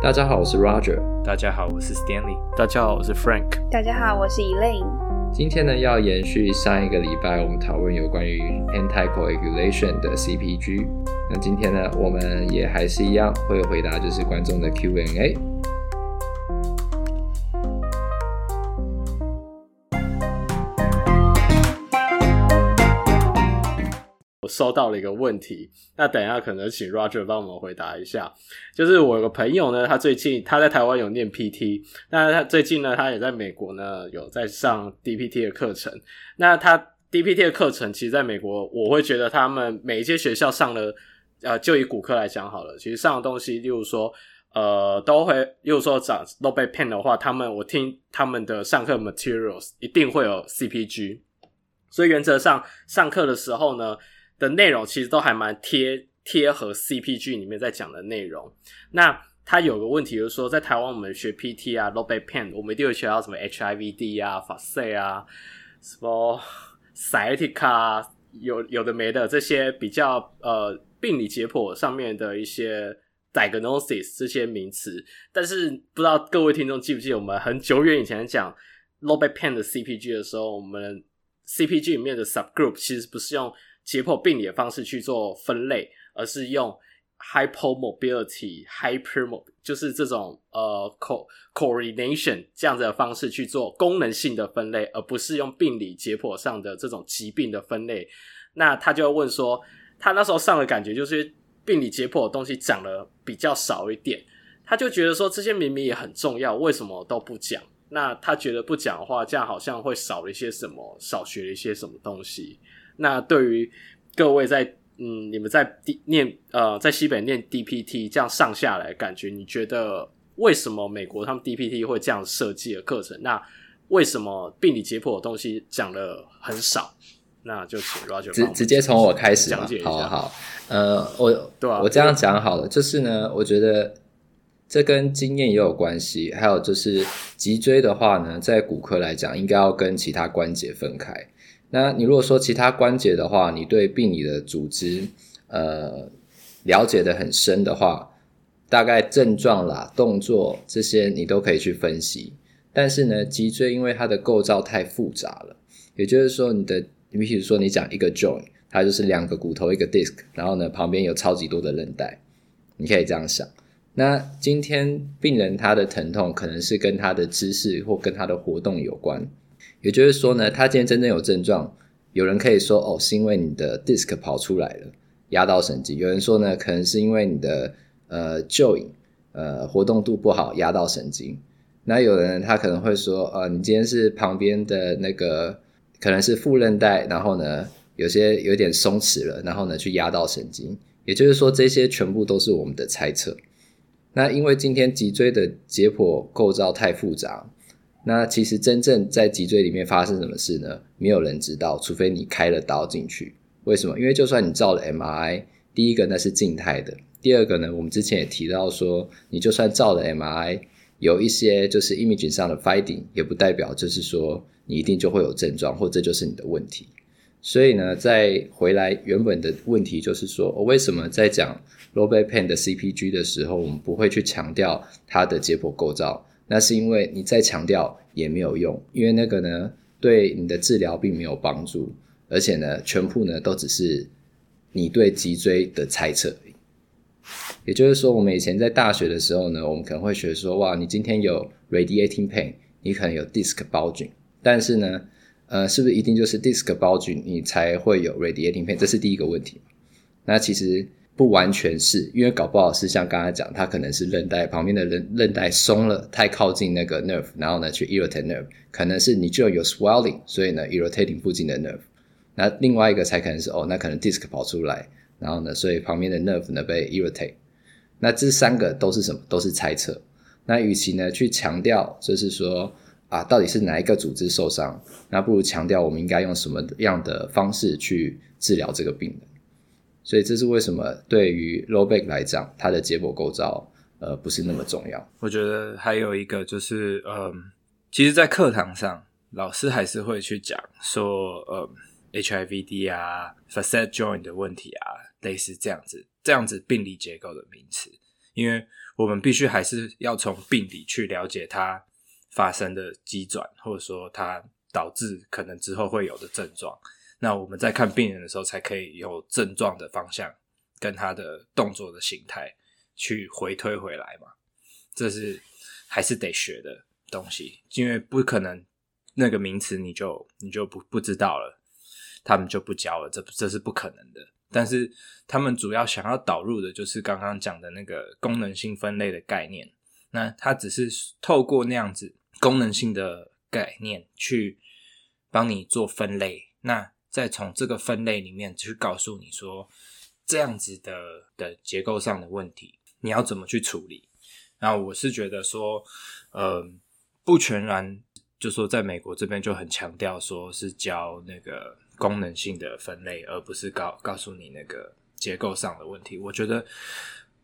大家好，我是 Roger。大家好，我是 Stanley。大家好，我是 Frank。大家好，我是 Elaine。今天呢，要延续上一个礼拜我们讨论有关于 anticoagulation 的 CPG。那今天呢，我们也还是一样会回答就是观众的 Q&A。收到了一个问题，那等一下可能请 Roger 帮我们回答一下。就是我有个朋友呢，他最近他在台湾有念 PT，那他最近呢，他也在美国呢有在上 DPT 的课程。那他 DPT 的课程，其实在美国，我会觉得他们每一间学校上的，呃，就以骨科来讲好了，其实上的东西，例如说，呃，都会，例如说长都被骗的话，他们我听他们的上课 materials 一定会有 CPG，所以原则上上课的时候呢。的内容其实都还蛮贴贴合 CPG 里面在讲的内容。那他有个问题就是说，在台湾我们学 PT 啊、low back pain，我们一定会学到什么 HIVD 啊、Facet 啊、什么 Sciatica，有有的没的这些比较呃病理解剖上面的一些 diagnosis 这些名词。但是不知道各位听众记不记得，我们很久远以前讲 low back pain 的 CPG 的时候，我们 CPG 里面的 subgroup 其实不是用解剖病理的方式去做分类，而是用 hypomobility、hypermob，就是这种呃 co coordination 这样子的方式去做功能性的分类，而不是用病理解剖上的这种疾病的分类。那他就会问说，他那时候上的感觉就是病理解剖的东西讲的比较少一点，他就觉得说这些明明也很重要，为什么都不讲？那他觉得不讲的话，这样好像会少了一些什么，少学了一些什么东西。那对于各位在嗯，你们在念呃，在西北念 DPT 这样上下来感觉，你觉得为什么美国他们 DPT 会这样设计的课程？那为什么病理解剖的东西讲的很少？那就请 Roger 直直接从我开始讲解一下。好好，呃，我对啊，我这样讲好了，就是呢，我觉得这跟经验也有关系，还有就是脊椎的话呢，在骨科来讲，应该要跟其他关节分开。那你如果说其他关节的话，你对病理的组织呃了解的很深的话，大概症状啦、动作这些你都可以去分析。但是呢，脊椎因为它的构造太复杂了，也就是说你的，你比如说你讲一个 joint，它就是两个骨头一个 disc，然后呢旁边有超级多的韧带，你可以这样想。那今天病人他的疼痛可能是跟他的姿势或跟他的活动有关。也就是说呢，他今天真正有症状，有人可以说哦，是因为你的 disc 跑出来了，压到神经；有人说呢，可能是因为你的呃 join 呃活动度不好，压到神经。那有人他可能会说，呃，你今天是旁边的那个可能是副韧带，然后呢有些有点松弛了，然后呢去压到神经。也就是说，这些全部都是我们的猜测。那因为今天脊椎的解剖构造太复杂。那其实真正在脊椎里面发生什么事呢？没有人知道，除非你开了刀进去。为什么？因为就算你照了 MRI，第一个那是静态的，第二个呢，我们之前也提到说，你就算照了 MRI，有一些就是 imaging 上的 finding，也不代表就是说你一定就会有症状，或这就是你的问题。所以呢，再回来原本的问题就是说，我为什么在讲 low back pain 的 CPG 的时候，我们不会去强调它的解剖构造？那是因为你再强调也没有用，因为那个呢，对你的治疗并没有帮助，而且呢，全部呢都只是你对脊椎的猜测。也就是说，我们以前在大学的时候呢，我们可能会学说，哇，你今天有 radiating pain，你可能有 disc bulging，但是呢，呃，是不是一定就是 disc bulging 你才会有 radiating pain？这是第一个问题。那其实。不完全是，因为搞不好是像刚才讲，它可能是韧带旁边的韧韧带松了，太靠近那个 nerve，然后呢去 irritate nerve，可能是你就有 swelling，所以呢 irritating 附近的 nerve。那另外一个才可能是哦，那可能 disc 跑出来，然后呢，所以旁边的 nerve 呢被 irritate。那这三个都是什么？都是猜测。那与其呢去强调，就是说啊，到底是哪一个组织受伤，那不如强调我们应该用什么样的方式去治疗这个病人。所以这是为什么对于 low back 来讲，它的结果构造呃不是那么重要。我觉得还有一个就是，嗯，其实，在课堂上，老师还是会去讲说，呃、HIVD 啊，facet joint 的问题啊，类似这样子，这样子病理结构的名词。因为我们必须还是要从病理去了解它发生的机转，或者说它导致可能之后会有的症状。那我们在看病人的时候，才可以有症状的方向跟他的动作的形态去回推回来嘛。这是还是得学的东西，因为不可能那个名词你就你就不不知道了，他们就不教了，这这是不可能的。但是他们主要想要导入的就是刚刚讲的那个功能性分类的概念。那他只是透过那样子功能性的概念去帮你做分类，那再从这个分类里面去告诉你说，这样子的的结构上的问题，你要怎么去处理。那我是觉得说，呃，不全然就说在美国这边就很强调说是教那个。功能性的分类，而不是告告诉你那个结构上的问题。我觉得，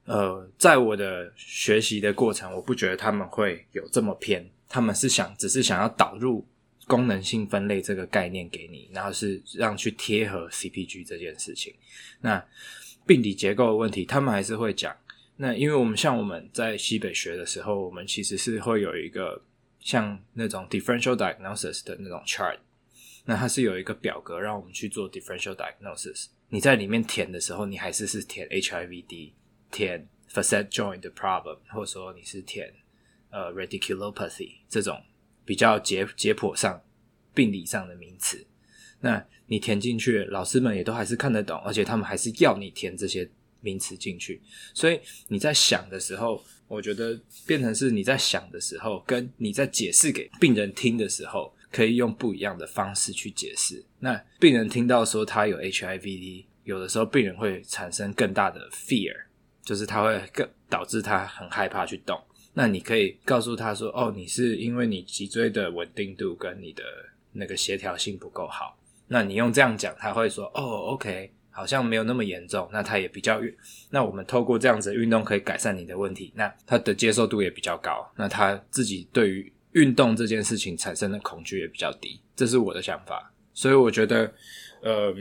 呃，在我的学习的过程，我不觉得他们会有这么偏。他们是想，只是想要导入功能性分类这个概念给你，然后是让去贴合 CPG 这件事情。那病理结构的问题，他们还是会讲。那因为我们像我们在西北学的时候，我们其实是会有一个像那种 differential diagnosis 的那种 chart。那它是有一个表格让我们去做 differential diagnosis。你在里面填的时候，你还是是填 HIVD，填 facet joint 的 problem，或者说你是填呃 radiculopathy 这种比较解解剖上病理上的名词。那你填进去，老师们也都还是看得懂，而且他们还是要你填这些名词进去。所以你在想的时候，我觉得变成是你在想的时候，跟你在解释给病人听的时候。可以用不一样的方式去解释。那病人听到说他有 HIVD，有的时候病人会产生更大的 fear，就是他会更导致他很害怕去动。那你可以告诉他说：“哦，你是因为你脊椎的稳定度跟你的那个协调性不够好。”那你用这样讲，他会说：“哦，OK，好像没有那么严重。”那他也比较，那我们透过这样子的运动可以改善你的问题，那他的接受度也比较高。那他自己对于运动这件事情产生的恐惧也比较低，这是我的想法。所以我觉得，呃，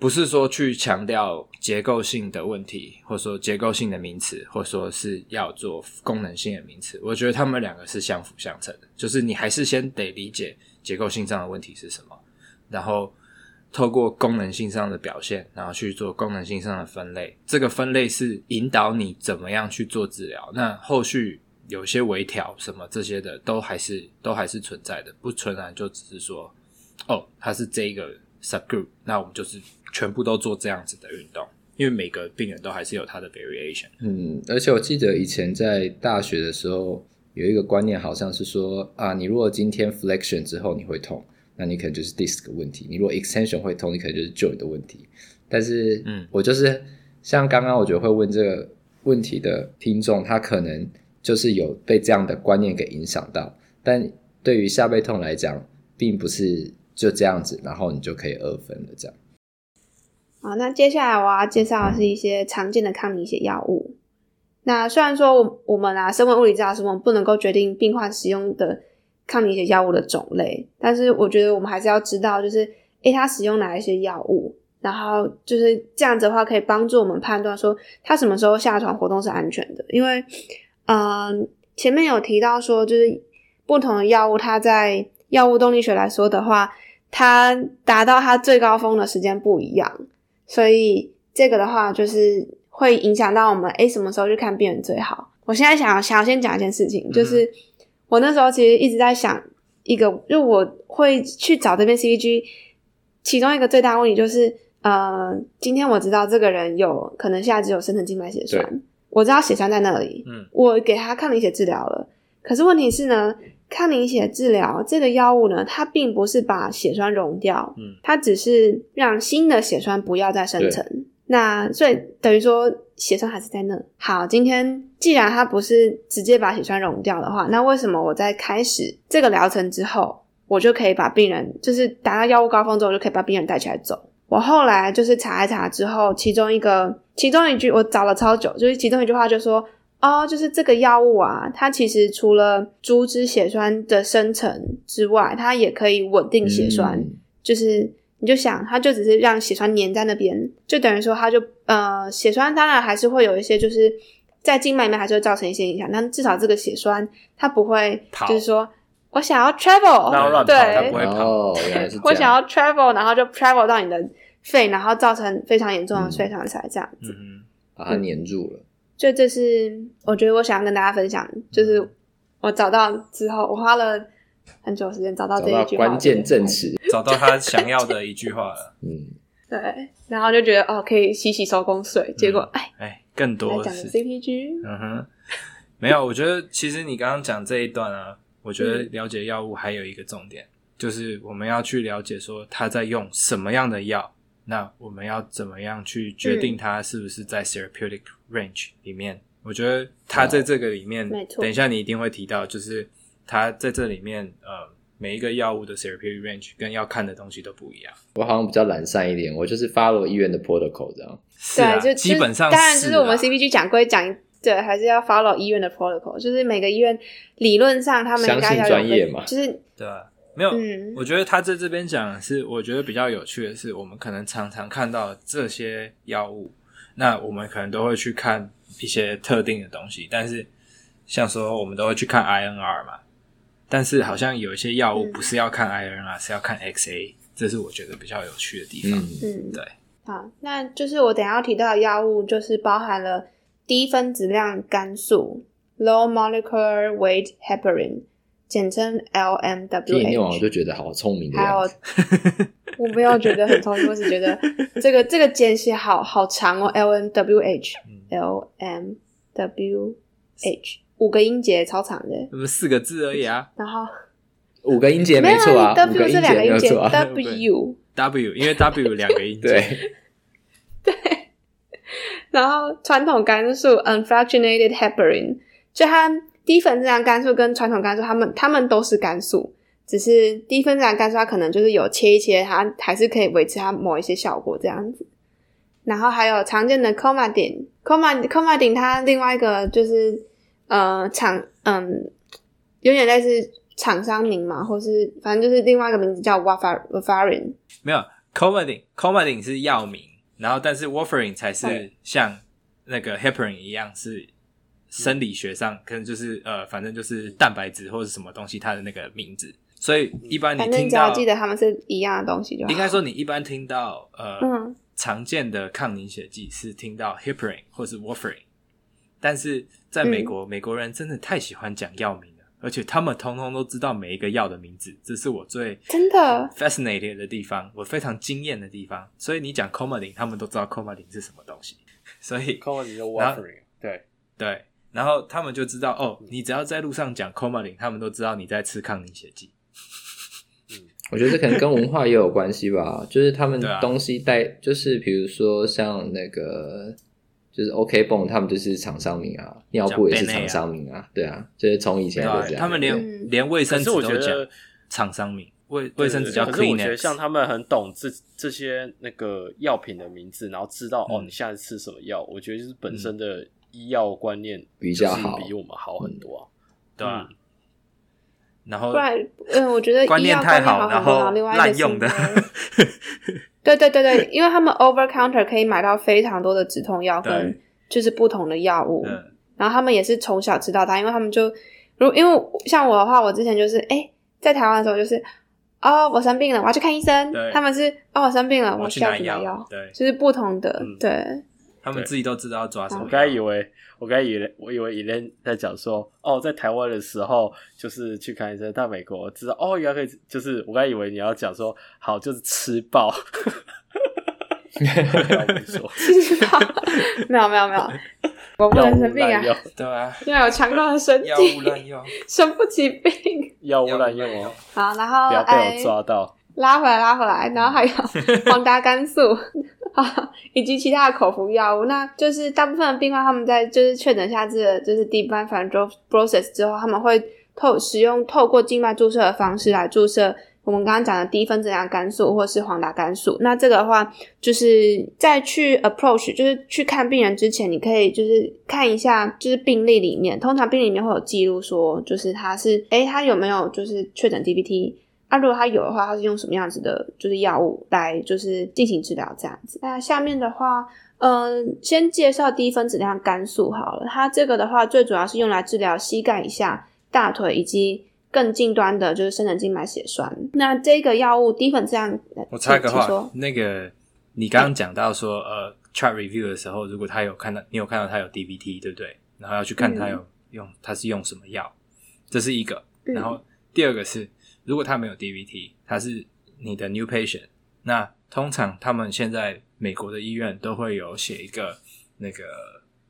不是说去强调结构性的问题，或者说结构性的名词，或者说是要做功能性的名词。我觉得他们两个是相辅相成的，就是你还是先得理解结构性上的问题是什么，然后透过功能性上的表现，然后去做功能性上的分类。这个分类是引导你怎么样去做治疗。那后续。有些微调什么这些的都还是都还是存在的，不纯然就只是说，哦，它是这一个 subgroup，那我们就是全部都做这样子的运动，因为每个病人都还是有他的 variation。嗯，而且我记得以前在大学的时候有一个观念，好像是说啊，你如果今天 flexion 之后你会痛，那你可能就是 disc 问题；你如果 extension 会痛，你可能就是 joint 的问题。但是，嗯，我就是像刚刚我觉得会问这个问题的听众，他可能。就是有被这样的观念给影响到，但对于下背痛来讲，并不是就这样子，然后你就可以二分了这样。好，那接下来我要介绍的是一些常见的抗凝血药物。那虽然说我们啊，生物物理治疗师我们不能够决定病患使用的抗凝血药物的种类，但是我觉得我们还是要知道，就是诶，他使用哪一些药物，然后就是这样子的话，可以帮助我们判断说他什么时候下床活动是安全的，因为。嗯，前面有提到说，就是不同的药物，它在药物动力学来说的话，它达到它最高峰的时间不一样，所以这个的话就是会影响到我们，诶，什么时候去看病人最好？我现在想要想要先讲一件事情，就是我那时候其实一直在想一个，就我会去找这边 CPG，其中一个最大问题就是，呃，今天我知道这个人有可能下肢有深层静脉血栓。我知道血栓在那里，嗯，我给他抗凝血治疗了。可是问题是呢，抗凝血治疗这个药物呢，它并不是把血栓溶掉，嗯，它只是让新的血栓不要再生成。那所以等于说血栓还是在那。好，今天既然它不是直接把血栓溶掉的话，那为什么我在开始这个疗程之后，我就可以把病人就是达到药物高峰之后，就可以把病人带起来走？我后来就是查一查之后，其中一个，其中一句我找了超久，就是其中一句话就说，哦，就是这个药物啊，它其实除了阻止血栓的生成之外，它也可以稳定血栓。嗯、就是你就想，它就只是让血栓粘在那边，就等于说它就呃，血栓当然还是会有一些就是在静脉里面还是会造成一些影响，但至少这个血栓它不会，就是说我想要 travel，对，它不会跑。我想要 travel，然后就 travel 到你的肺，然后造成非常严重的肺栓塞这样子，嗯，把它粘住了。所以这是我觉得我想要跟大家分享，就是我找到之后，我花了很久时间找到这一句话，关键证词，找到他想要的一句话了。嗯，对，然后就觉得哦，可以洗洗手工水，结果哎哎，更多的是 CPG。嗯哼，没有，我觉得其实你刚刚讲这一段啊，我觉得了解药物还有一个重点，就是我们要去了解说他在用什么样的药。那我们要怎么样去决定它是不是在 therapeutic range 里面？嗯、我觉得它在这个里面。等一下你一定会提到，就是它在这里面，呃，每一个药物的 therapeutic range 跟要看的东西都不一样。我好像比较懒散一点，我就是 follow 医院的 protocol 这样。是啊，对，就基本上当然就是我们 CPG 讲归讲，对，还是要 follow 医院的 protocol，就是每个医院理论上他们应该要专业嘛，就是对。没有，嗯、我觉得他在这边讲的是，我觉得比较有趣的是，我们可能常常看到这些药物，那我们可能都会去看一些特定的东西，但是像说我们都会去看 INR 嘛，但是好像有一些药物不是要看 INR，、嗯、是要看 XA，这是我觉得比较有趣的地方。嗯，对。好，那就是我等一下要提到的药物，就是包含了低分子量肝素 （Low Molecular Weight Heparin）。简称 LMWH。听你念完我就觉得好聪明的样子。还有，我没有觉得很聪明，我只觉得这个这个简写好好长哦，LMWH，LMWH，五个音节超长的。不是四个字而已啊。然后五个音节没错啊，W 是两个音节，W W，因为 W 两个音节。对。对。然后传统肝素 unfractionated heparin，就它。低分子量肝素跟传统肝素，它们它们都是肝素，只是低分子量肝素它可能就是有切一切，它还是可以维持它某一些效果这样子。然后还有常见的 Coumadin，Coumadin Coumadin 它另外一个就是呃厂嗯有点类似厂商名嘛，或是反正就是另外一个名字叫 Warfarin。没有 Coumadin Coumadin 是药名，然后但是 Warfarin 才是像那个 Heparin 一样是。生理学上可能就是呃，反正就是蛋白质或者什么东西，它的那个名字。所以一般你听到，记得他们是一样的东西就好。应该说你一般听到呃、嗯、常见的抗凝血剂是听到 heparin 或是 warfarin，但是在美国，嗯、美国人真的太喜欢讲药名了，而且他们通通都知道每一个药的名字，这是我最真的 fascinated 的地方，我非常惊艳的地方。所以你讲 Coumadin，他们都知道 Coumadin 是什么东西。所以 Coumadin 是 warfarin，对对。然后他们就知道哦，你只要在路上讲 Coumadin，他们都知道你在吃抗凝血剂。嗯，我觉得这可能跟文化也有关系吧，就是他们东西带，啊、就是比如说像那个，就是 OK 绷，他们就是厂商名啊，尿布也是厂商名啊，对啊，就是从以前就这样。他们连、嗯、连卫生纸都讲厂商名，卫卫生纸叫 Kleenex。可是我觉得像他们很懂这这些那个药品的名字，然后知道、嗯、哦，你下次吃什么药，我觉得就是本身的。医药观念比较好，比我们好很多，啊，对吧？然后，嗯，我觉得观念太好，然后滥用的，对对对对，因为他们 over counter 可以买到非常多的止痛药跟就是不同的药物，然后他们也是从小吃到大，因为他们就如因为像我的话，我之前就是哎，在台湾的时候就是哦，我生病了，我要去看医生，他们是哦，我生病了，我需要什么药，对，就是不同的，对。他们自己都知道要抓什么。我刚才以为，我刚才以为，我以为 Elaine 在讲说，哦，在台湾的时候就是去看医生，到美国知道，哦，原来可以，就是我刚才以为你要讲说，好，就是吃爆。没有没有没有，我不能生病啊，对啊，因为有强壮的身体，药物滥用，生不起病，药物滥用哦。好，然后不要被我抓到，拉回来，拉回来，然后还有黄达肝素。啊，以及其他的口服药物，那就是大部分的病患他们在就是确诊下这个就是 deep vein thrombosis 之后，他们会透使用透过静脉注射的方式来注射我们刚刚讲的低分子量肝素或是黄达肝素。那这个的话，就是在去 approach 就是去看病人之前，你可以就是看一下就是病历里面，通常病历里面会有记录说，就是他是诶、他有没有就是确诊 DBT，。那、啊、如果他有的话，他是用什么样子的，就是药物来就是进行治疗这样子。那下面的话，嗯、呃，先介绍低分子量肝素好了。它这个的话，最主要是用来治疗膝盖以下、大腿以及更近端的，就是深层静脉血栓。那这个药物低分子量，我插一个话，那个你刚刚讲到说，呃，chart review 的时候，如果他有看到，你有看到他有 DVT，对不对？然后要去看他有用，嗯、他是用什么药，这是一个。然后第二个是，如果他没有 DVT，他是你的 new patient，那通常他们现在美国的医院都会有写一个那个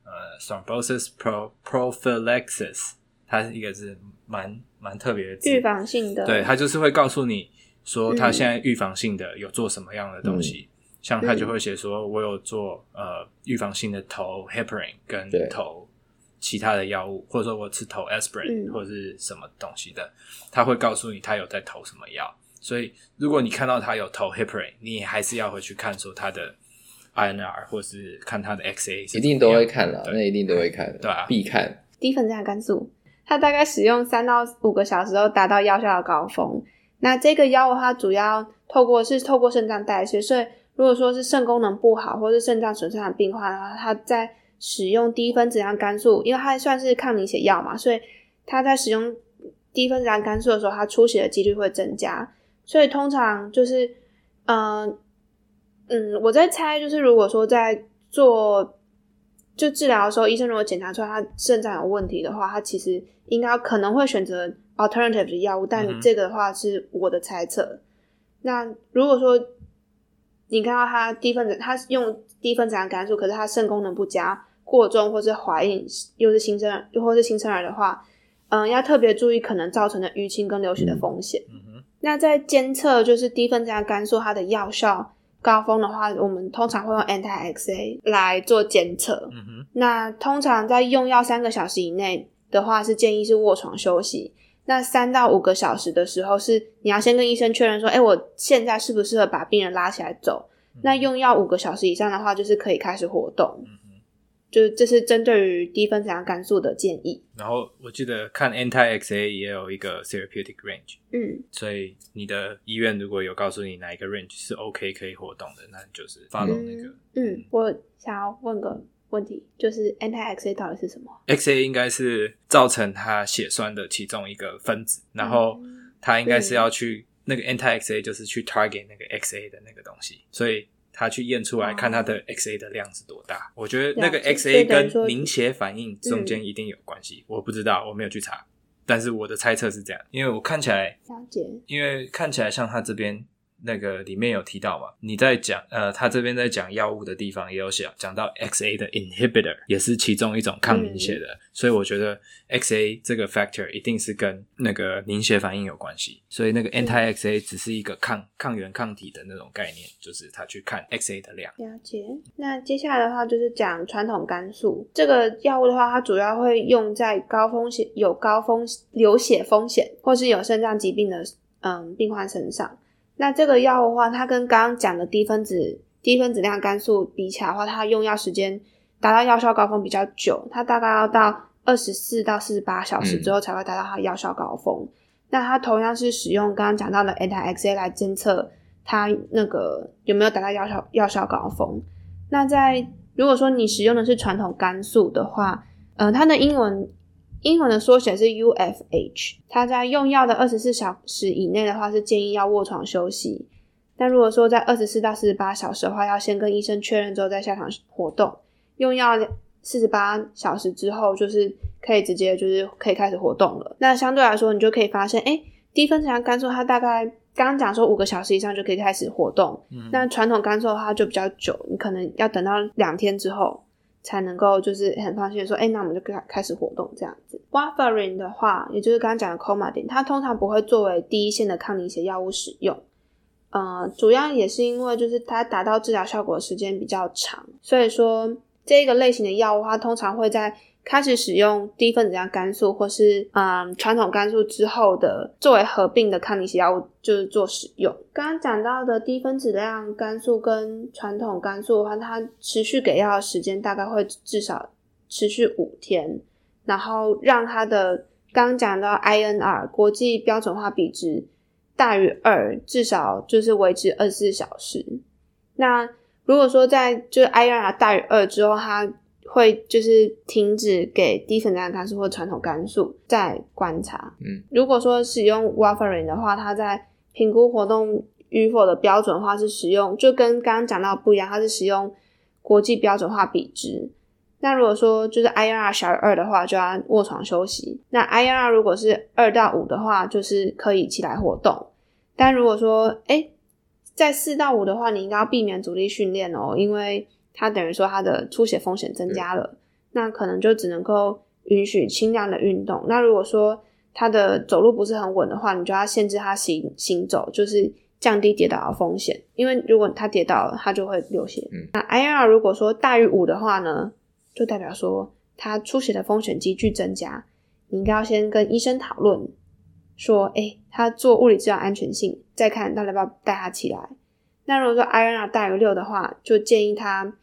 呃 thrombosis pro prophylaxis，它是一个是蛮蛮特别的，预防性的，对，他就是会告诉你说他现在预防性的有做什么样的东西，嗯、像他就会写说我有做呃预防性的头 heparin 跟投其他的药物，或者说我吃投 aspirin、嗯、或者是什么东西的，他会告诉你他有在投什么药。所以，如果你看到他有投 heparin，你还是要回去看说他的 INR，或是看他的 XA，一定都会看了，那一定都会看，对啊，必看。低分子量肝素，它大概使用三到五个小时后达到药效的高峰。那这个药物它主要透过是透过肾脏代谢，所以如果说是肾功能不好或是肾脏损伤的病患的话，它在使用低分子量肝素，因为它算是抗凝血药嘛，所以它在使用低分子量肝素的时候，它出血的几率会增加。所以通常就是，嗯、呃、嗯，我在猜，就是如果说在做就治疗的时候，医生如果检查出来他肾脏有问题的话，他其实应该可能会选择 alternative 的药物，但这个的话是我的猜测。嗯、那如果说你看到他低分子，他用低分子量肝素，可是他肾功能不佳、过重，或是怀孕又是新生儿，又或是新生儿的话，嗯，要特别注意可能造成的淤青跟流血的风险。嗯那在监测就是低分子量肝素它的药效高峰的话，我们通常会用 anti-XA 来做监测。嗯。那通常在用药三个小时以内的话，是建议是卧床休息。那三到五个小时的时候，是你要先跟医生确认说，哎、欸，我现在适不适合把病人拉起来走？那用药五个小时以上的话，就是可以开始活动。就是这是针对于低分子量肝素的建议。然后我记得看 anti-XA 也有一个 therapeutic range，嗯，所以你的医院如果有告诉你哪一个 range 是 OK 可以活动的，那就是 follow 那个。嗯，嗯，我想要问个问题，就是 anti-XA 到底是什么？XA 应该是造成它血栓的其中一个分子，然后它应该是要去、嗯、那个 anti-XA 就是去 target 那个 XA 的那个东西，所以。他去验出来，看他的 XA 的量是多大。哦、我觉得那个 XA 跟凝血反应中间一定有关系。嗯、我不知道，我没有去查，但是我的猜测是这样，因为我看起来，因为看起来像他这边。那个里面有提到嘛？你在讲呃，他这边在讲药物的地方也有写，讲到 XA 的 inhibitor 也是其中一种抗凝血的，嗯、所以我觉得 XA 这个 factor 一定是跟那个凝血反应有关系。所以那个 anti XA 只是一个抗抗原抗体的那种概念，就是他去看 XA 的量。了解。那接下来的话就是讲传统肝素这个药物的话，它主要会用在高风险、有高风流血风险或是有肾脏疾病的嗯病患身上。那这个药的话，它跟刚刚讲的低分子低分子量肝素比起来的话，它用药时间达到药效高峰比较久，它大概要到二十四到四十八小时之后才会达到它药效高峰。嗯、那它同样是使用刚刚讲到的 anti-XA 来监测它那个有没有达到药效药效高峰。那在如果说你使用的是传统肝素的话，呃，它的英文。英文的缩写是 UFH，它在用药的二十四小时以内的话是建议要卧床休息，但如果说在二十四到四十八小时的话，要先跟医生确认之后再下床活动。用药四十八小时之后，就是可以直接就是可以开始活动了。那相对来说，你就可以发现，哎、欸，低分子量肝素它大概刚刚讲说五个小时以上就可以开始活动，嗯、那传统肝素的话就比较久，你可能要等到两天之后。才能够就是很放心的说，哎、那我们就开开始活动这样子。Warfarin 的话，也就是刚刚讲的 c o m a d i n 它通常不会作为第一线的抗凝血药物使用。呃，主要也是因为就是它达到治疗效果的时间比较长，所以说这个类型的药物它通常会在。开始使用低分子量肝素或是嗯传统肝素之后的作为合并的抗凝血药物，就是做使用。刚刚讲到的低分子量肝素跟传统肝素的话，它持续给药的时间大概会至少持续五天，然后让它的刚刚讲到 INR 国际标准化比值大于二，至少就是维持二十四小时。那如果说在就是 INR 大于二之后，它会就是停止给低粉浆肝素或传统肝素再观察。嗯，如果说使用 Warfarin 的话，它在评估活动与否的标准化是使用，就跟刚刚讲到不一样，它是使用国际标准化比值。那如果说就是 INR 小于二的话，就要卧床休息。那 INR 如果是二到五的话，就是可以起来活动。但如果说哎在四到五的话，你应该要避免阻力训练哦，因为它等于说它的出血风险增加了。那可能就只能够允许轻量的运动。那如果说他的走路不是很稳的话，你就要限制他行行走，就是降低跌倒的风险。因为如果他跌倒了，它就会流血。嗯、那 INR 如果说大于五的话呢，就代表说他出血的风险急剧增加。你应该要先跟医生讨论，说，诶、欸、他做物理治疗安全性，再看到底要不要带他起来。那如果说 INR 大于六的话，就建议他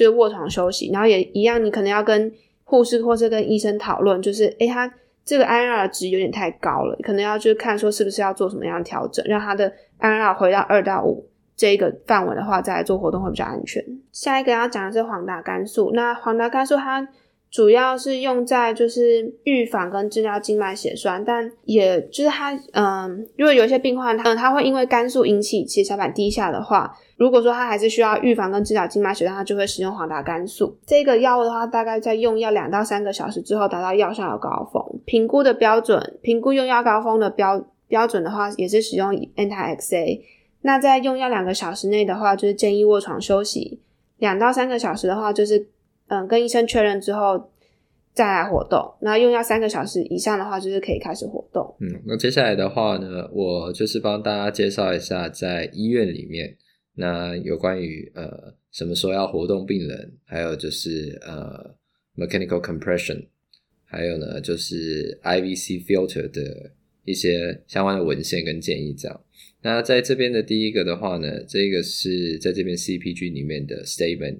就是卧床休息，然后也一样，你可能要跟护士或是跟医生讨论，就是诶、他。这个 INR 值有点太高了，可能要就是看说是不是要做什么样的调整，让他的 INR 回到二到五这一个范围的话，再来做活动会比较安全。下一个要讲的是黄达肝素，那黄达肝素它主要是用在就是预防跟治疗静脉血栓，但也就是它嗯，如果有一些病患他嗯他会因为肝素引起血小板低下的话。如果说他还是需要预防跟治疗静脉血栓，他就会使用黄达肝素这个药物的话，大概在用药两到三个小时之后达到药效的高峰。评估的标准，评估用药高峰的标标准的话，也是使用 Anti-XA。那在用药两个小时内的话，就是建议卧床休息；两到三个小时的话，就是嗯跟医生确认之后再来活动。那用药三个小时以上的话，就是可以开始活动。嗯，那接下来的话呢，我就是帮大家介绍一下在医院里面。那有关于呃什么时候要活动病人，还有就是呃 mechanical compression，还有呢就是 IVC filter 的一些相关的文献跟建议这样。那在这边的第一个的话呢，这个是在这边 CPG 里面的 statement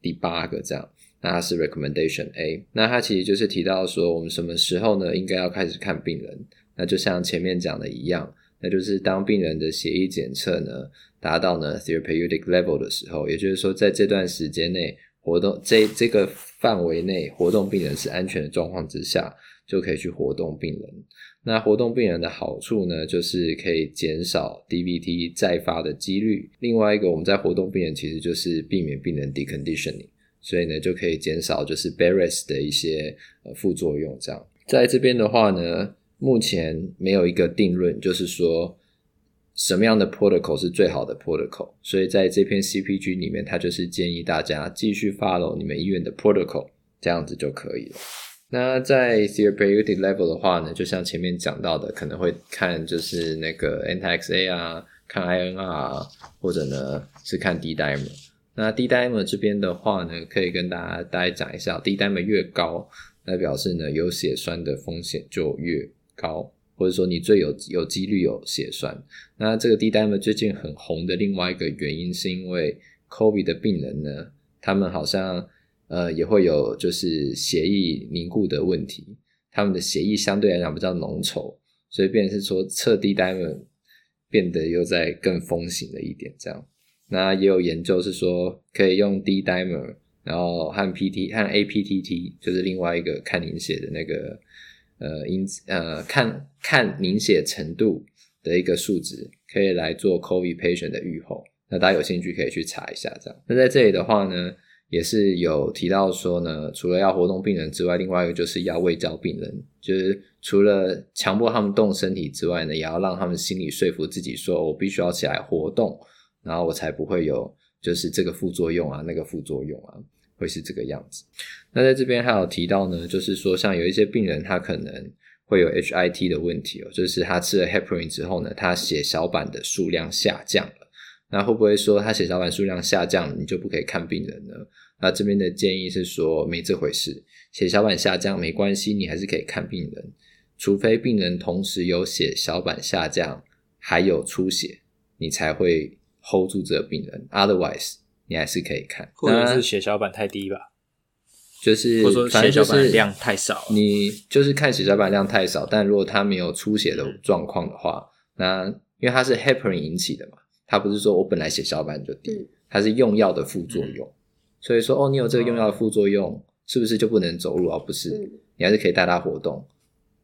第八个这样。那它是 recommendation A，那它其实就是提到说我们什么时候呢应该要开始看病人。那就像前面讲的一样，那就是当病人的血液检测呢。达到呢 therapeutic level 的时候，也就是说，在这段时间内活动，这这个范围内活动病人是安全的状况之下，就可以去活动病人。那活动病人的好处呢，就是可以减少 DVT 再发的几率。另外一个，我们在活动病人其实就是避免病人 deconditioning，所以呢，就可以减少就是 BARES 的一些呃副作用。这样，在这边的话呢，目前没有一个定论，就是说。什么样的 protocol 是最好的 protocol？所以在这篇 CPG 里面，它就是建议大家继续 follow 你们医院的 protocol，这样子就可以了。那在 therapeutic level 的话呢，就像前面讲到的，可能会看就是那个 anti-XA 啊，看 INR 啊，或者呢是看 D-dimer。那 D-dimer 这边的话呢，可以跟大家大概讲一下，D-dimer 越高，那表示呢有血栓的风险就越高。或者说你最有有几率有血栓，那这个 D-dimer 最近很红的另外一个原因是因为 COVID 的病人呢，他们好像呃也会有就是血液凝固的问题，他们的血液相对来讲比较浓稠，所以变是说测 D-dimer 变得又在更风行了一点这样。那也有研究是说可以用 D-dimer，然后和 PT 和 APTT 就是另外一个看凝血的那个。呃，因呃，看看凝血程度的一个数值，可以来做 COVID patient 的预后。那大家有兴趣可以去查一下，这样。那在这里的话呢，也是有提到说呢，除了要活动病人之外，另外一个就是要卫教病人，就是除了强迫他们动身体之外呢，也要让他们心里说服自己，说我必须要起来活动，然后我才不会有就是这个副作用啊，那个副作用啊。会是这个样子。那在这边还有提到呢，就是说像有一些病人他可能会有 HIT 的问题哦，就是他吃了 heparin 之后呢，他血小板的数量下降了。那会不会说他血小板数量下降了，你就不可以看病人呢？那这边的建议是说没这回事，血小板下降没关系，你还是可以看病人，除非病人同时有血小板下降还有出血，你才会 hold 住这个病人，otherwise。你还是可以看，或者是血小板太低吧，就是或者说血小板量太少，你就是看血小板量太少，但如果他没有出血的状况的话，那因为它是 heparin 引起的嘛，它不是说我本来血小板就低，它是用药的副作用。嗯、所以说，哦，你有这个用药的副作用，哦、是不是就不能走路啊？不是，嗯、你还是可以带他活动，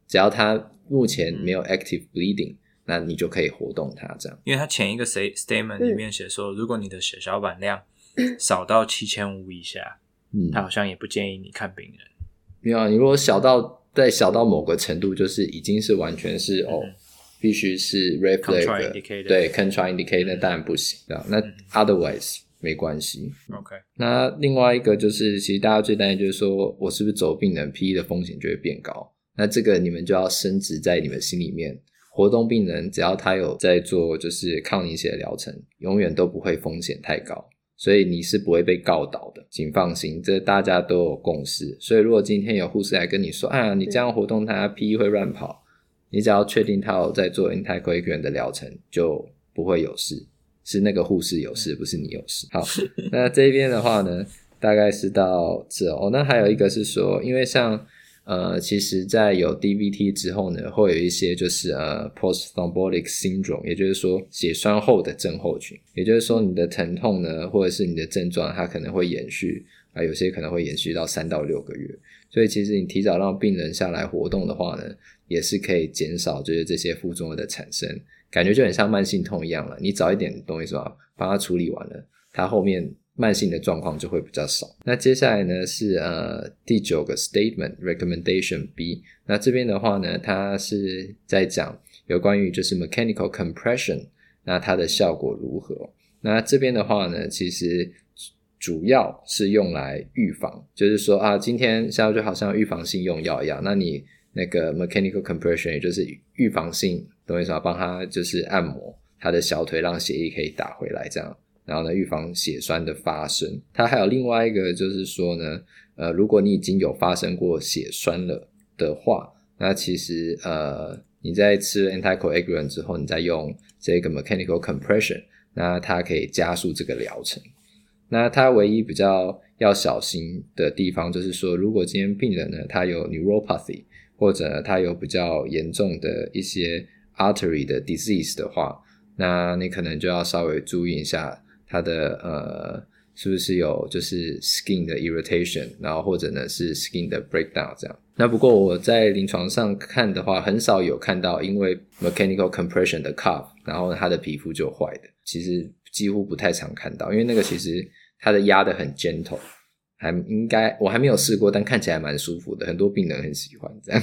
只要他目前没有 active bleeding，、嗯、那你就可以活动它这样。因为它前一个 statement 里面写说，嗯、如果你的血小板量少到七千五以下，嗯，他好像也不建议你看病人。没有，你如果小到在小到某个程度，就是已经是完全是、嗯、哦。必须是 red flag，对，contraindicated，那当然不行的。那 otherwise 没关系。OK。那另外一个就是，其实大家最担心就是说我是不是走病人 PE 的风险就会变高？那这个你们就要深植在你们心里面。活动病人只要他有在做就是抗凝血的疗程，永远都不会风险太高，所以你是不会被告倒的，请放心，这大家都有共识。所以如果今天有护士来跟你说，啊，你这样活动他 PE 会乱跑。你只要确定他有在做 anticoagulant 的疗程，就不会有事。是那个护士有事，不是你有事。好，那这边的话呢，大概是到这哦。那还有一个是说，因为像呃，其实在有 DVT 之后呢，会有一些就是呃 post thrombotic syndrome，也就是说血栓后的症候群。也就是说，你的疼痛呢，或者是你的症状，它可能会延续啊，有些可能会延续到三到六个月。所以，其实你提早让病人下来活动的话呢，也是可以减少就是这些副作用的产生，感觉就很像慢性痛一样了。你早一点东西是吧，帮他处理完了，他后面慢性的状况就会比较少。那接下来呢是呃第九个 statement recommendation B，那这边的话呢，它是在讲有关于就是 mechanical compression，那它的效果如何？那这边的话呢，其实主要是用来预防，就是说啊，今天像就好像预防性用药一样，那你。那个 mechanical compression 也就是预防性，懂我意思吗？帮他就是按摩他的小腿，让血液可以打回来，这样，然后呢，预防血栓的发生。它还有另外一个就是说呢，呃，如果你已经有发生过血栓了的话，那其实呃，你在吃 anticoagulant 之后，你再用这个 mechanical compression，那它可以加速这个疗程。那它唯一比较要小心的地方就是说，如果今天病人呢，他有 neuropathy。或者他有比较严重的一些 artery 的 disease 的话，那你可能就要稍微注意一下它的呃是不是有就是 skin 的 irritation，然后或者呢是 skin 的 breakdown 这样。那不过我在临床上看的话，很少有看到因为 mechanical compression 的 cuff，然后他的皮肤就坏的，其实几乎不太常看到，因为那个其实它的压的很 gentle。还应该，我还没有试过，但看起来蛮舒服的，很多病人很喜欢这样。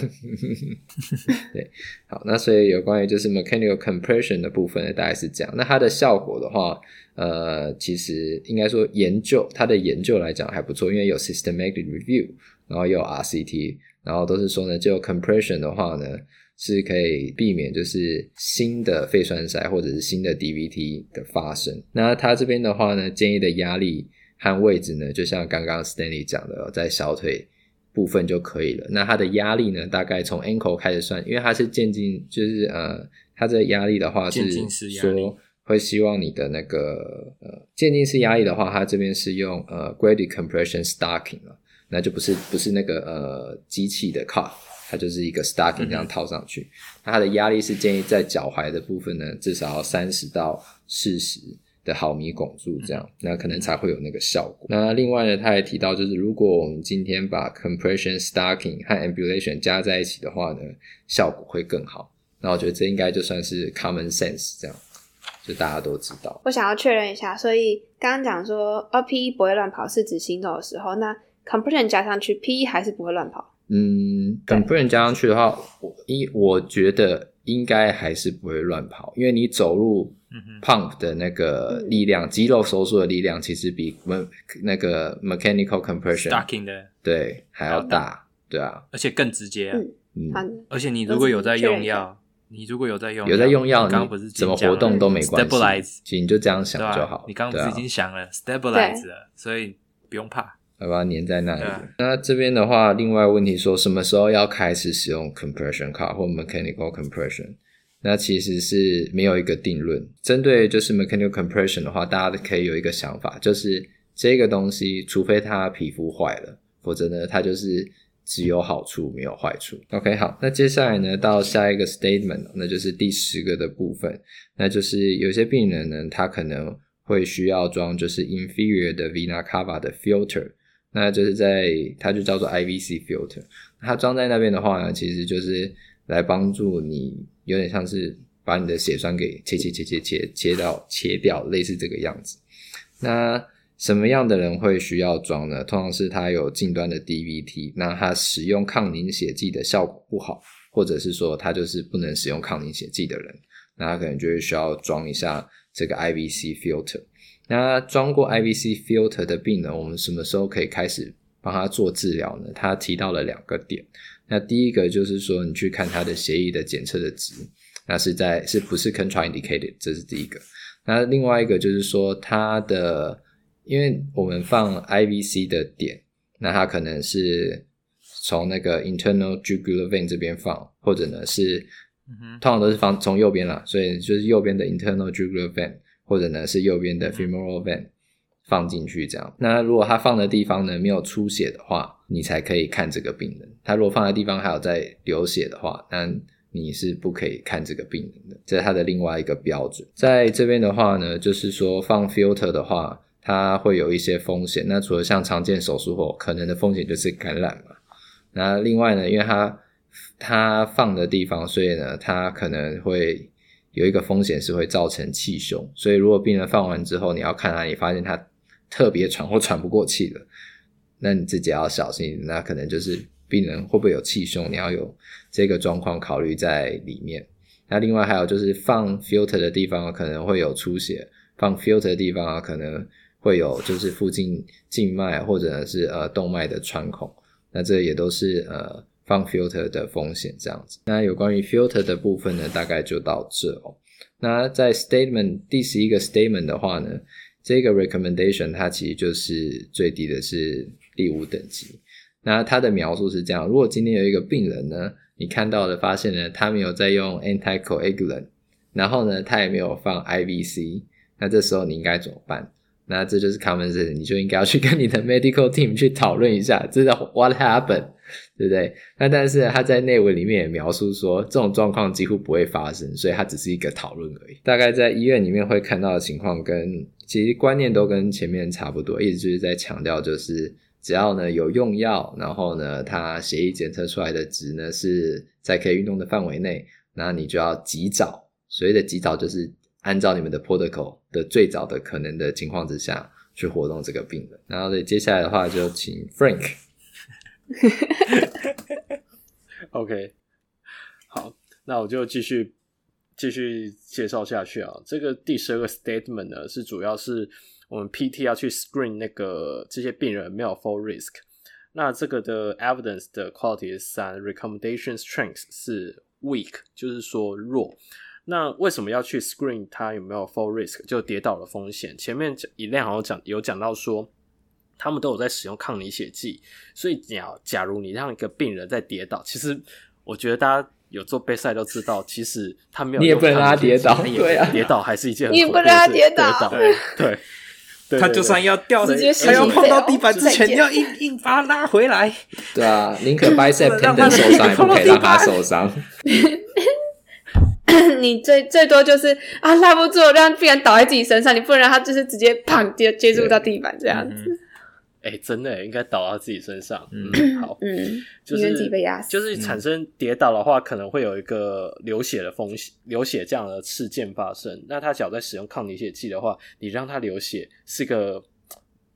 对，好，那所以有关于就是 mechanical compression 的部分呢，大概是这样。那它的效果的话，呃，其实应该说研究它的研究来讲还不错，因为有 systematic review，然后有 RCT，然后都是说呢，就 compression 的话呢，是可以避免就是新的肺栓塞或者是新的 DVT 的发生。那它这边的话呢，建议的压力。和位置呢，就像刚刚 Stanley 讲的，在小腿部分就可以了。那它的压力呢，大概从 ankle 开始算，因为它是渐进，就是呃，它这个压力的话是说会希望你的那个呃渐进式压力的话，它这边是用呃 graded compression stocking 了，那就不是不是那个呃机器的 cuff，它就是一个 stocking 这样套上去。嗯、它的压力是建议在脚踝的部分呢，至少要三十到四十。的毫米汞柱这样，那可能才会有那个效果。那另外呢，他还提到，就是如果我们今天把 compression stocking 和 ambulation 加在一起的话呢，效果会更好。那我觉得这应该就算是 common sense 这样，就大家都知道。我想要确认一下，所以刚刚讲说 PE 不会乱跑是指行走的时候，那 compression 加上去 PE 还是不会乱跑？嗯，compression 加上去的话，我一我觉得应该还是不会乱跑，因为你走路。Pump 的那个力量，肌肉收缩的力量，其实比那个 mechanical compression stocking 的对还要大，对啊，而且更直接啊。嗯，而且你如果有在用药，你如果有在用有在用药，你刚刚不是怎么活动都没关系，其实你就这样想就好。你刚刚不是已经想了 stabilize 了，所以不用怕，把它粘在那里。那这边的话，另外问题说什么时候要开始使用 compression cuff 或 mechanical compression？那其实是没有一个定论。针对就是 mechanical compression 的话，大家可以有一个想法，就是这个东西，除非它皮肤坏了，否则呢，它就是只有好处没有坏处。OK，好，那接下来呢，到下一个 statement，那就是第十个的部分，那就是有些病人呢，他可能会需要装就是 inferior 的 vena cava 的 filter，那就是在它就叫做 IVC filter，它装在那边的话呢，其实就是来帮助你，有点像是把你的血栓给切切切切切切到切掉，类似这个样子。那什么样的人会需要装呢？通常是他有近端的 DVT，那他使用抗凝血剂的效果不好，或者是说他就是不能使用抗凝血剂的人，那他可能就会需要装一下这个 IVC filter。那装过 IVC filter 的病人，我们什么时候可以开始帮他做治疗呢？他提到了两个点。那第一个就是说，你去看他的协议的检测的值，那是在是不是 contraindicated，这是第一个。那另外一个就是说他的。因为我们放 IVC 的点，那他可能是从那个 internal jugular vein 这边放，或者呢是，通常都是放从右边啦，所以就是右边的 internal jugular vein，或者呢是右边的 femoral vein 放进去这样。那如果他放的地方呢没有出血的话，你才可以看这个病人。他如果放的地方还有在流血的话，那你是不可以看这个病人的，这是它的另外一个标准。在这边的话呢，就是说放 filter 的话。它会有一些风险，那除了像常见手术后可能的风险就是感染嘛。那另外呢，因为它它放的地方，所以呢，它可能会有一个风险是会造成气胸。所以如果病人放完之后，你要看他，你发现他特别喘 或喘不过气了，那你自己要小心，那可能就是病人会不会有气胸，你要有这个状况考虑在里面。那另外还有就是放 filter 的地方可能会有出血，放 filter 的地方啊可能。会有就是附近静脉或者是呃动脉的穿孔，那这也都是呃放 filter 的风险这样子。那有关于 filter 的部分呢，大概就到这哦。那在 statement 第十一个 statement 的话呢，这个 recommendation 它其实就是最低的是第五等级。那它的描述是这样：如果今天有一个病人呢，你看到的发现呢，他没有在用 anticoagulant，然后呢，他也没有放 IVC，那这时候你应该怎么办？那这就是 common sense，你就应该要去跟你的 medical team 去讨论一下，这是 what happened，对不对？那但是他在内文里面也描述说，这种状况几乎不会发生，所以它只是一个讨论而已。大概在医院里面会看到的情况，跟其实观念都跟前面差不多，一直就是在强调，就是只要呢有用药，然后呢它血液检测出来的值呢是在可以运动的范围内，那你就要及早，所谓的及早就是。按照你们的 protocol 的最早的可能的情况之下去活动这个病人，然后，接下来的话就请 Frank。OK，好，那我就继续继续介绍下去啊。这个第十二个 statement 呢，是主要是我们 PT 要去 screen 那个这些病人没有 full risk。那这个的 evidence 的 quality 是三，recommendation strength 是 weak，就是说弱。那为什么要去 screen 它有没有 fall risk 就跌倒的风险？前面讲以亮好像讲有讲到说，他们都有在使用抗凝血剂，所以你要假如你让一个病人在跌倒，其实我觉得大家有做备赛都知道，其实他没有，你也不能让他跌倒，对啊，跌倒还是一件很，你也不能让他跌倒，对对，对，他就算要掉，直接他要碰到地板之前要硬 硬把他拉回来，对啊，宁可 bicep tendon 受伤，也不可以让他受伤。你最最多就是啊，拉不住，让病人倒在自己身上，你不能让他就是直接砰接接触到地板这样子。哎、欸，真的应该倒到自己身上。嗯，好，嗯，就是自己被压死，就是产生跌倒的话，可能会有一个流血的风险，流血这样的事件发生。那他只要在使用抗凝血剂的话，你让他流血是个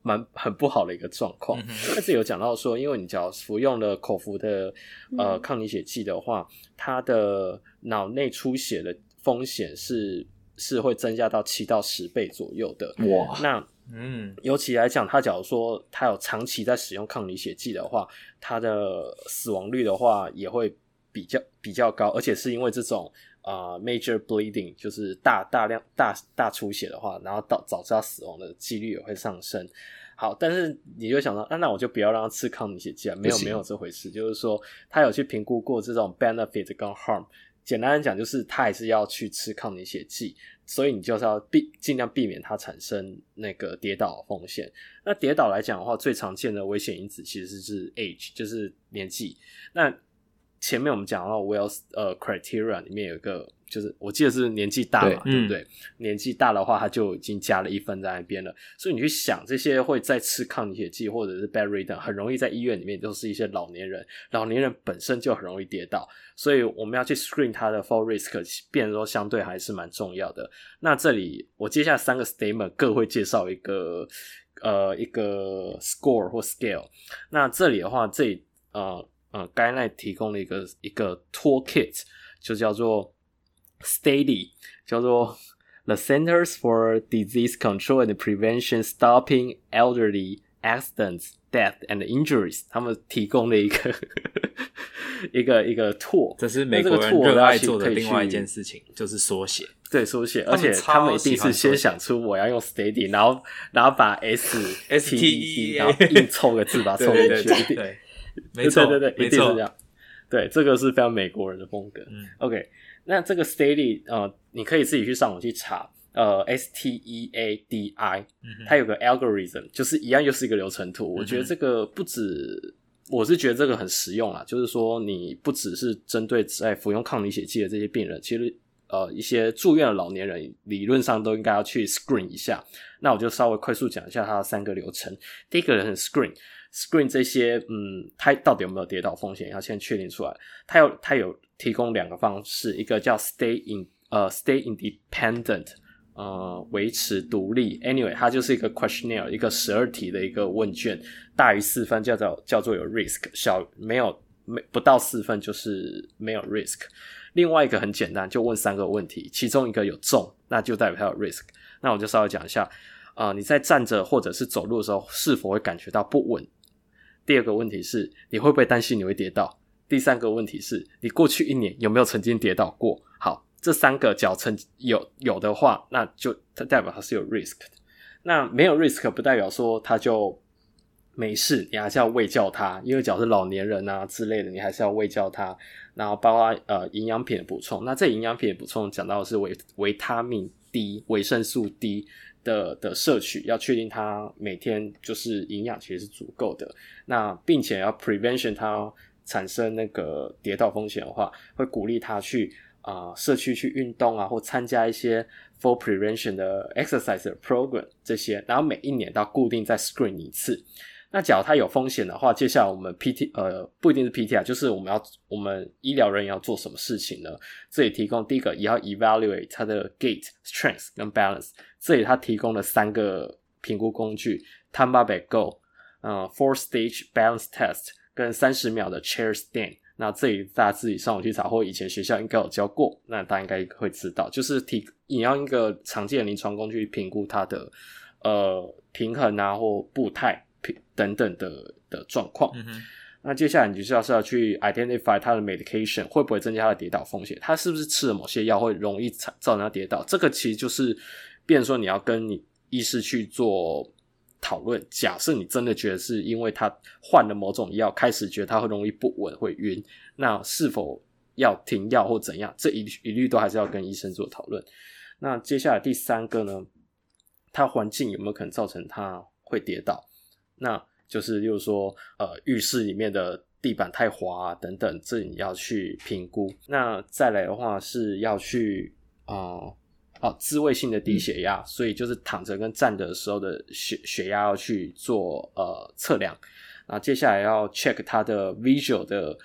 蛮很不好的一个状况。但是有讲到说，因为你只要服用了口服的呃抗凝血剂的话，他的脑内出血的风险是是会增加到七到十倍左右的。哇，那嗯，尤其来讲，他假如说他有长期在使用抗凝血剂的话，他的死亡率的话也会比较比较高，而且是因为这种啊、呃、major bleeding，就是大大量大大出血的话，然后导导致他死亡的几率也会上升。好，但是你就想到，那、啊、那我就不要让他吃抗凝血剂啊？没有没有这回事，就是说他有去评估过这种 benefit 跟 harm。简单的讲，就是他还是要去吃抗凝血剂，所以你就是要避尽量避免它产生那个跌倒风险。那跌倒来讲的话，最常见的危险因子其实是 age，就是年纪。那前面我们讲到 Wells 呃 criteria 里面有一个。就是我记得是年纪大嘛，对，对不对？嗯、年纪大的话，他就已经加了一分在那边了。所以你去想，这些会再吃抗凝血剂或者是 bedridden，很容易在医院里面都是一些老年人。老年人本身就很容易跌倒，所以我们要去 screen 他的 fall risk，变说相对还是蛮重要的。那这里我接下来三个 statement 各会介绍一个呃一个 score 或 scale。那这里的话，这里呃呃 guideline 提供了一个一个 toolkit，就叫做。Steady 叫做 The Centers for Disease Control and Prevention Stopping Elderly Accidents, Death and Injuries，他们提供了一个一个一个 tool，这是美国人热爱做的另外一件事情，就是缩写。对，缩写，而且他们一定是先想出我要用 Steady，然后然后把 S S T E，然后硬凑个字把它凑进去。对，没错，对对对，一定是这样。 对，这个是非常美国人的风格。嗯，OK。那这个 steady 呃，你可以自己去上网去查，呃，S T E A D I，嗯，它有个 algorithm，就是一样又是一个流程图。嗯，我觉得这个不止，我是觉得这个很实用啦，就是说你不只是针对在服用抗凝血剂的这些病人，其实呃一些住院的老年人理论上都应该要去 screen 一下。那我就稍微快速讲一下它的三个流程。第一个人很 screen。Screen 这些，嗯，它到底有没有跌倒风险？要先确定出来。它有，它有提供两个方式，一个叫 Stay in，呃，Stay Independent，呃，维持独立。Anyway，它就是一个 questionnaire，一个十二题的一个问卷，大于四分叫做叫做有 risk，小没有没不到四分就是没有 risk。另外一个很简单，就问三个问题，其中一个有中，那就代表它有 risk。那我就稍微讲一下，啊、你在站着或者是走路的时候，是否会感觉到不稳？第二个问题是，你会不会担心你会跌倒？第三个问题是，你过去一年有没有曾经跌倒过？好，这三个脚曾有有的话，那就它代表它是有 risk 的。那没有 risk 不代表说它就没事，你还是要喂教它，因为脚是老年人啊之类的，你还是要喂教它。然后包括呃营养品的补充，那这营养品的补充讲到的是维维他命 D、维生素 D。的的摄取要确定他每天就是营养其实是足够的，那并且要 prevention 它产生那个跌倒风险的话，会鼓励他去啊、社区去运动啊，或参加一些 for prevention 的 exercise program 这些，然后每一年都要固定再 screen 一次。那假如它有风险的话，接下来我们 PT 呃不一定是 PT 啊，就是我们要我们医疗人员要做什么事情呢？这里提供第一个也要 evaluate 它的 gait strength 跟 balance。这里它提供了三个评估工具：Tampa Go，呃，four stage balance test 跟三十秒的 chair stand。那这里大家自己上网去查，或以前学校应该有教过，那大家应该会知道，就是提你要用一个常见的临床工具评估它的呃平衡啊或步态。等等的的状况，嗯、那接下来你就是要是要去 identify 他的 medication 会不会增加他的跌倒风险，他是不是吃了某些药会容易造成他跌倒？这个其实就是，变成说你要跟你医师去做讨论。假设你真的觉得是因为他换了某种药，开始觉得他会容易不稳会晕，那是否要停药或怎样？这一一律都还是要跟医生做讨论。那接下来第三个呢，他环境有没有可能造成他会跌倒？那就是，例如说，呃，浴室里面的地板太滑啊，等等，这你要去评估。那再来的话是要去啊，啊，自慰性的低血压，所以就是躺着跟站着的时候的血血压要去做呃测量。那接下来要 check 它的 visual 的，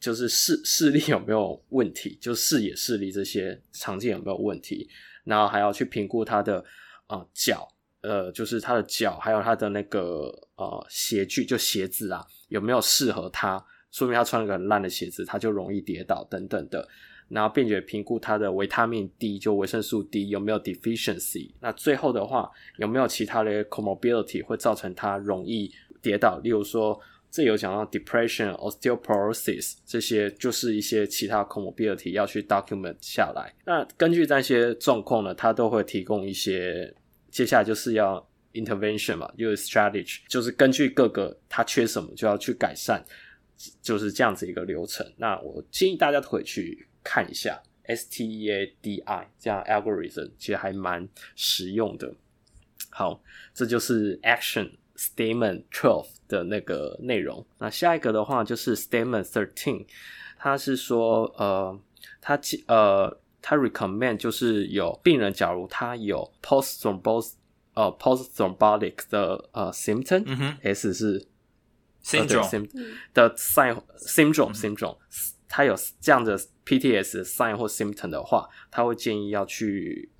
就是视视力有没有问题，就视野视力这些常见有没有问题，然后还要去评估它的啊脚。呃，就是他的脚，还有他的那个呃鞋具，就鞋子啊，有没有适合他？说明他穿了个很烂的鞋子，他就容易跌倒等等的。然后并且评估他的维他命 D，就维生素 D 有没有 deficiency。那最后的话，有没有其他的 comorbidity 会造成他容易跌倒？例如说，这有讲到 depression、osteoporosis 这些，就是一些其他 comorbidity 要去 document 下来。那根据这些状况呢，他都会提供一些。接下来就是要 intervention 嘛，就是 strategy，就是根据各个它缺什么就要去改善，就是这样子一个流程。那我建议大家都可以去看一下 STEADI 这样 algorithm，其实还蛮实用的。好，这就是 action statement twelve 的那个内容。那下一个的话就是 statement thirteen，它是说，呃，他呃，他 recommend 就是有病人，假如他有 post thrombos 呃 post thrombotic 的呃 symptom，嗯哼，S 是 syndrome 的 sign syndrome syndrome，他有这样的 PTS sign 或 symptom 的话，他会建议要去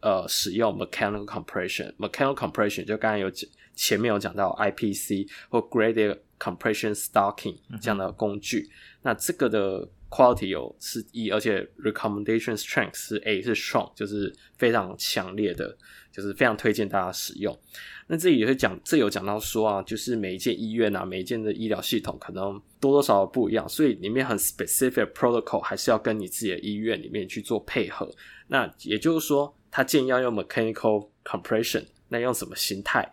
呃使用 mechanical compression，mechanical compression 就刚才有前面有讲到 IPC 或 graded compression stocking 这样的工具，嗯、那这个的 quality 有是 E，而且 recommendation strength 是 A，是 strong，就是非常强烈的，就是非常推荐大家使用。那这里也会讲，这有讲到说啊，就是每一间医院啊，每一间的医疗系统可能多多少少不一样，所以里面很 specific protocol 还是要跟你自己的医院里面去做配合。那也就是说，他建议要用 mechanical compression，那用什么形态？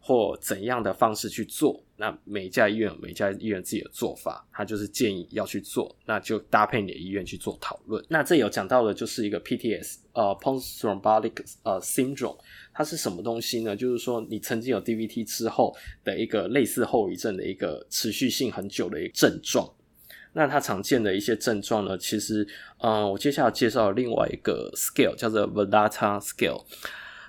或怎样的方式去做？那每家医院每家医院自己的做法，他就是建议要去做，那就搭配你的医院去做讨论。那这有讲到的就是一个 PTS，呃，post thrombotic 呃 syndrome，它是什么东西呢？就是说你曾经有 DVT 之后的一个类似后遗症的一个持续性很久的一个症状。那它常见的一些症状呢，其实，嗯、我接下来介绍另外一个 scale 叫做 Volata Scale。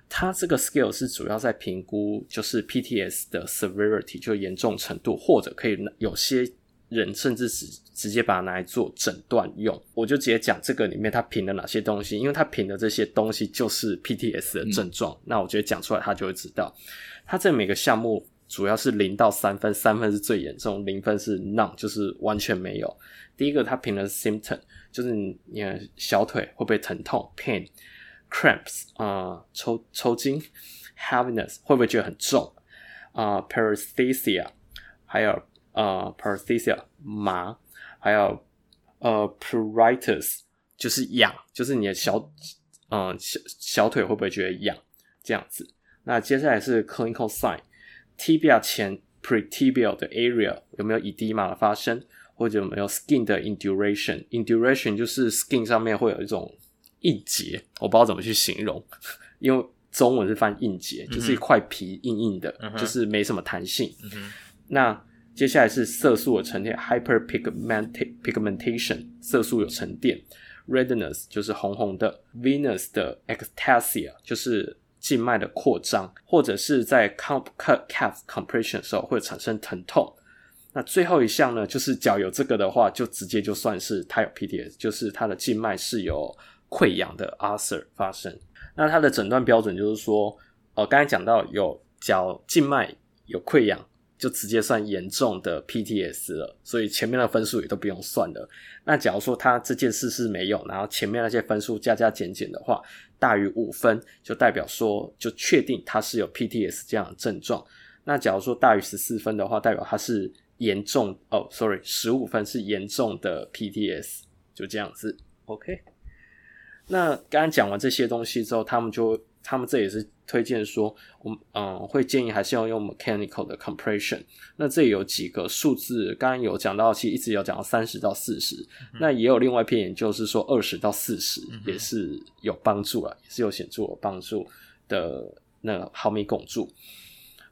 它这个 scale 是主要在评估，就是 PTS 的 severity，就严重程度，或者可以有些人甚至是直接把它拿来做诊断用。我就直接讲这个里面它评了哪些东西，因为它评的这些东西就是 PTS 的症状。嗯、那我觉得讲出来他就会知道，它这每个项目主要是零到三分，三分是最严重，零分是 none，就是完全没有。第一个它评的 symptom，就是你的小腿会不会疼痛 pain。Cramps 啊、抽抽筋，heaviness 会不会觉得很重啊、？Paresthesia，还有呃 Paresthesia 麻，还有呃 Pruritus 就是痒，就是你的小嗯、小小腿会不会觉得痒？这样子。那接下来是 clinical sign，tibia 前 pretibial 的 area 有没有 edema 的发生，或者有没有 skin 的 induration？induration 就是 skin 上面会有一种。硬结，我不知道怎么去形容，因为中文是翻硬结，就是一块皮硬硬的，嗯、就是没什么弹性。嗯、那接下来是色素的沉淀，hyperpigmentation，色素有沉淀，redness 就是红红的，venous 的 ectasia 就是静脉的扩张，或者是在 calf compression 的时候会产生疼痛。那最后一项呢，就是脚有这个的话，就直接就算是它有 PTS，就是它的静脉是有。溃疡的 ulcer 发生，那它的诊断标准就是说，呃，刚才讲到有脚静脉有溃疡，就直接算严重的 PTS 了，所以前面的分数也都不用算了。那假如说他这件事是没有，然后前面那些分数加加减减的话，大于五分，就代表说就确定他是有 PTS 这样的症状。那假如说大于十四分的话，代表他是严重哦，sorry，十五分是严重的 PTS，就这样子，OK。那刚刚讲完这些东西之后，他们就他们这也是推荐说，我们嗯会建议还是要用 mechanical 的 compression。那这里有几个数字，刚刚有讲到，其实一直有讲到三十到四十、嗯，那也有另外一篇研究是说二十到四十也是有帮助啊，也是有显著有帮助的那个毫米汞柱。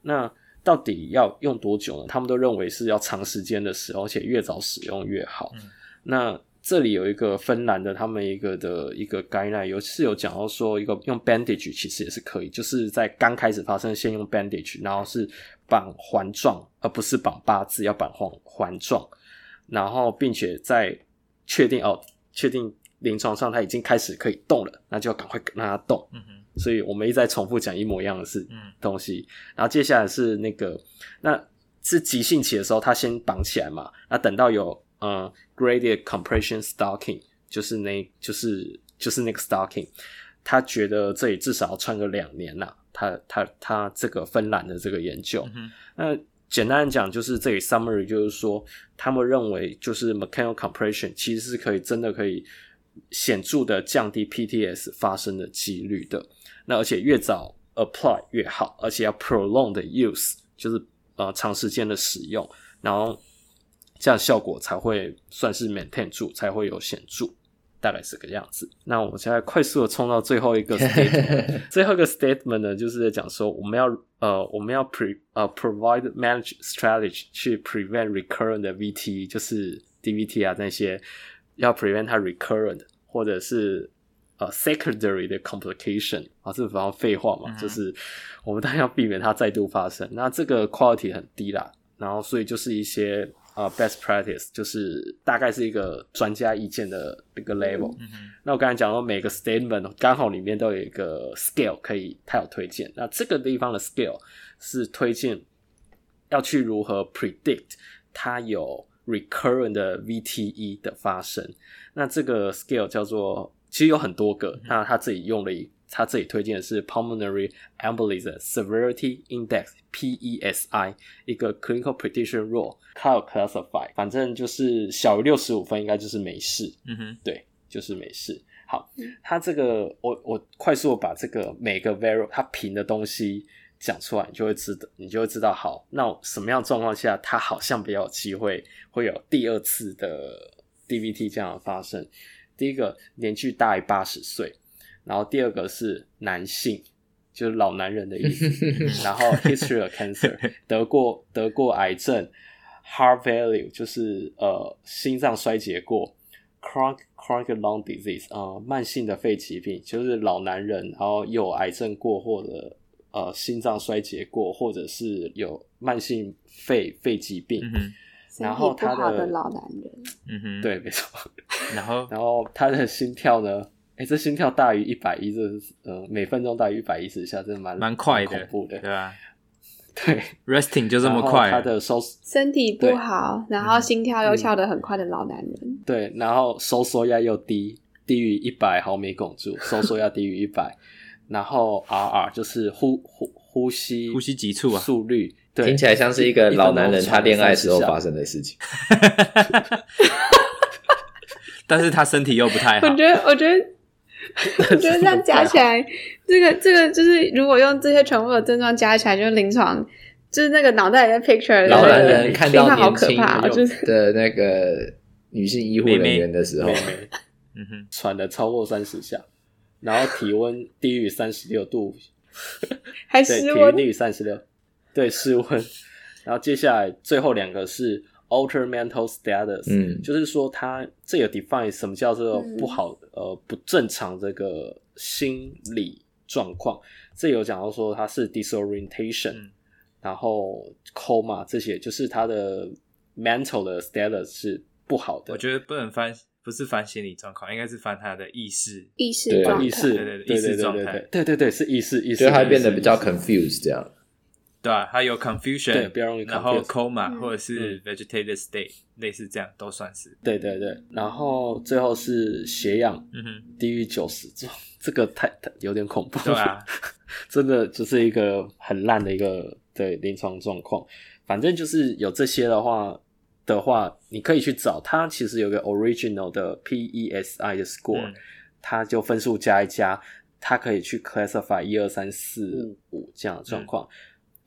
那到底要用多久呢？他们都认为是要长时间的使用，而且越早使用越好。嗯、那这里有一个芬兰的，他们一个的一个 guideline 有是有讲到说，一个用 bandage 其实也是可以，就是在刚开始发生先用 bandage，然后是绑环状，而不是绑八字，要绑环环状，然后并且在确定哦，确定临床上他已经开始可以动了，那就要赶快让他动。嗯哼，所以我们一直在重复讲一模一样的事，嗯，东西。然后接下来是那个，那是急性期的时候，他先绑起来嘛，那等到有。嗯、uh，graded compression stocking 就是那，就是就是那个 stocking，他觉得这里至少要穿个两年呐。他他他这个芬兰的这个研究，嗯、那简单讲就是这里 summary 就是说，他们认为就是 mechanical compression 其实是可以真的可以显著的降低 PTS 发生的几率的。那而且越早 apply 越好，而且要 prolong 的 use 就是呃长时间的使用，然后。这样效果才会算是 maintain 住，才会有显著，大概是个样子。那我们现在快速的冲到最后一个 statement，最后一个 statement 呢，就是在讲说我们要呃，我们要 pre 呃 provide manage strategy 去 prevent recurrent 的 VTE，就是 DVT 啊那些，要 prevent 它 recurrent 或者是呃 secondary 的 complication 啊，这非常废话嘛，嗯、就是我们当然要避免它再度发生。那这个 quality 很低啦，然后所以就是一些。啊、uh，best practice 就是大概是一个专家意见的一个 level。嗯、那我刚才讲到每个 statement 刚好里面都有一个 scale 可以，它有推荐。那这个地方的 scale 是推荐要去如何 predict 它有 recurrent 的 VTE 的发生。那这个 scale 叫做，其实有很多个。嗯、那他自己用了一。他这里推荐的是 Pulmonary Embolism Severity Index（PESI） 一个 Clinical Prediction Rule，它有 classify，反正就是小于六十五分应该就是没事。嗯哼，对，就是没事。好，它这个我我快速把这个每个 variable 它评的东西讲出来，你就会知道，你就会知道，好，那什么样状况下它好像比较有机会会有第二次的 DVT 这样的发生。第一个，年纪大于八十岁。然后第二个是男性，就是老男人的意思。然后 history of cancer 得过得过癌症，heart failure 就是呃心脏衰竭过，chronic chronic lung disease 啊、呃、慢性的肺疾病，就是老男人然后有癌症过或者呃心脏衰竭过，或者是有慢性肺肺疾病。嗯、然后他的，的老男人，嗯哼，对，没错。然后 然后他的心跳呢？哎，这心跳大于一百一，这呃每分钟大于一百一十下，真的蛮蛮快的，恐怖的，对吧？对，resting 就这么快。他的收身体不好，然后心跳又跳得很快的老男人。嗯、对，然后收缩压又低，低于一百毫米汞柱，收缩压低于一百，然后 RR 就是呼呼呼吸呼吸急促啊，速率，对，听起来像是一个老男人他恋爱时候发生的事情。但是他身体又不太好。我觉得，我觉得。我觉得这样加起来，这个这个就是如果用这些全部的症状加起来，就是临床，就是那个脑袋里的 picture，老男人看到年轻就是的那个女性医护人员的时候，嗯哼，喘了超过三十下，然后体温低于三十六度，还失温低于三十六，对，失温。然后接下来最后两个是。Alter mental status，嗯，就是说他这有 define 什么叫做不好，嗯、呃，不正常这个心理状况。这有讲到说他是 disorientation，嗯、然后 coma 这些，就是他的 mental 的 status 是不好的。我觉得不能翻，不是翻心理状况，应该是翻他的意识，意识状态，意识，对对对，意识状态，对对对，是意识，意识，所以他变得比较 confused 这样。对啊，还有 confusion，对，比较容易 confuse，然后 coma、嗯、或者是 vegetative state，嗯、类似这样都算是。对对对，然后最后是血氧，嗯哼，低于九十，这这个太太有点恐怖。对啊，真的就是一个很烂的一个对临床状况。反正就是有这些的话的话，你可以去找它，其实有个 original 的 PESI 的 score，、嗯、它就分数加一加，它可以去 classify 一二三四五这样的状况。嗯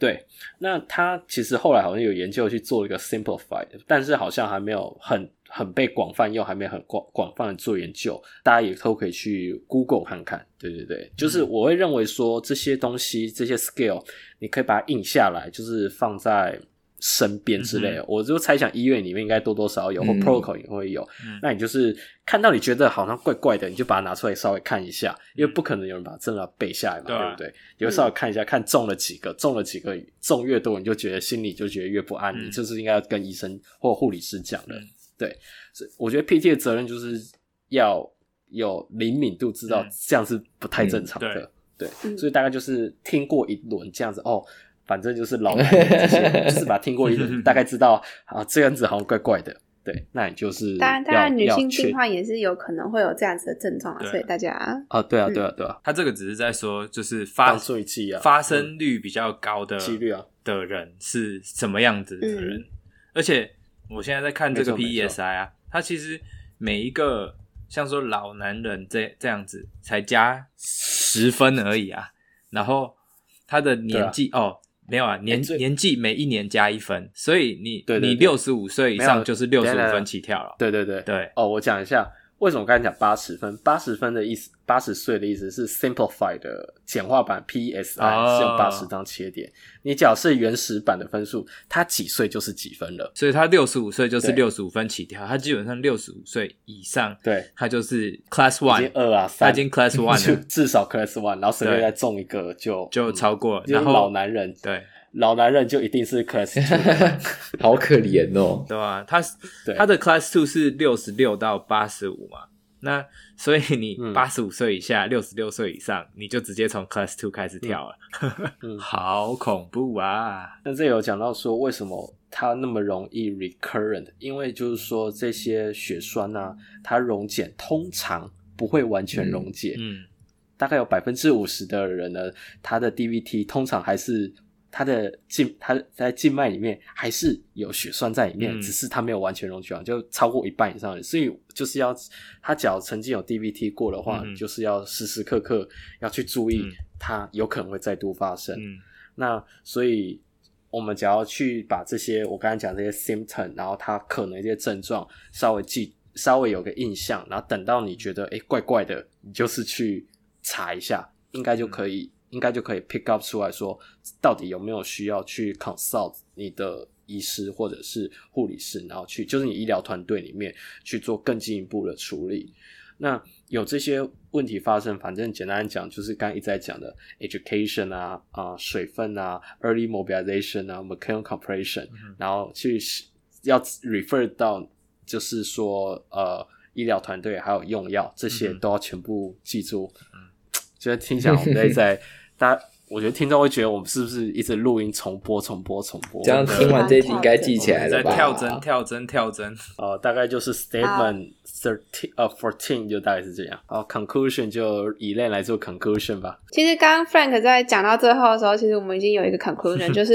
对，那他其实后来好像有研究去做一个 simplified，但是好像还没有很很被广泛用，还没有很广广泛的做研究，大家也都可以去 Google 看看。对对对，就是我会认为说这些东西这些 scale，你可以把它印下来，就是放在。身边之类的，嗯、我就猜想医院里面应该多多少少有，嗯、或 protocol 也会有。嗯、那你就是看到你觉得好像怪怪的，你就把它拿出来稍微看一下，因为不可能有人把它真的背下来嘛，对，啊、对不对？你就稍微看一下，嗯、看中了几个，中了几个，中越多，你就觉得心里就觉得越不安，嗯、你就是应该要跟医生或护理师讲的。嗯、对，所以我觉得 PT 的责任就是要有灵敏度，知道这样是不太正常的。嗯、对，对，所以大概就是听过一轮这样子哦。反正就是老男人这些，就是把听过一轮，大概知道啊，这样子好像怪怪的。对，那你就是当然，当然，女性病患也是有可能会有这样子的症状啊，所以大家啊，对啊，对啊，对啊，他这个只是在说，就是发发生率比较高的几率啊？的人是什么样子的人。而且我现在在看这个 PESI 啊，他其实每一个像说老男人这这样子才加十分而已啊，然后他的年纪哦。没有啊，年年纪每一年加一分，所以你你六十五岁以上就是六十五分起跳了。对对对对。哦，我讲一下，为什么刚才讲八十分？八十分的意思，八十岁的意思是 simplify 的简化版 PSI、oh. 是用八十当切点。你假设原始版的分数，他几岁就是几分了，所以他六十五岁就是六十五分起跳。他基本上六十五岁以上，对，他就是 Class One 二啊，他已经 Class One 了，至少 Class One，然后随便再中一个就就超过。然后老男人对。老男人就一定是 Class Two，好可怜哦，对吧？他他的 Class Two 是六十六到八十五嘛，那所以你八十五岁以下，六十六岁以上，你就直接从 Class Two 开始跳了，嗯，好恐怖啊！那这有讲到说为什么它那么容易 recurrent，因为就是说这些血栓啊，它溶解通常不会完全溶解，嗯，大概有百分之五十的人呢，他的 DVT 通常还是。它的静，它在静脉里面还是有血栓在里面，嗯、只是它没有完全溶解完，就超过一半以上的。所以就是要，他只要曾经有 DVT 过的话，嗯、就是要时时刻刻要去注意，它有可能会再度发生。嗯、那所以我们只要去把这些我刚才讲这些 symptom，然后它可能一些症状稍微记，稍微有个印象，然后等到你觉得诶怪怪的，你就是去查一下，应该就可以。嗯应该就可以 pick up 出来说，到底有没有需要去 consult 你的医师或者是护理师，然后去就是你医疗团队里面去做更进一步的处理。那有这些问题发生，反正简单讲就是刚刚一直在讲的 education 啊啊、呃、水分啊 early mobilization 啊 mechanical compression，、嗯、然后去要 refer 到就是说呃医疗团队还有用药这些都要全部记住。嗯，觉得听起来我们在在。大家，我觉得听众会觉得我们是不是一直录音重播、重播、重播？这样听完这一集应该记起来了吧？跳针、跳针、跳针。呃，大概就是 statement thirteen 呃 fourteen 就大概是这样。哦，conclusion 就以 Elaine 来做 conclusion 吧。其实刚刚 Frank 在讲到最后的时候，其实我们已经有一个 conclusion，就是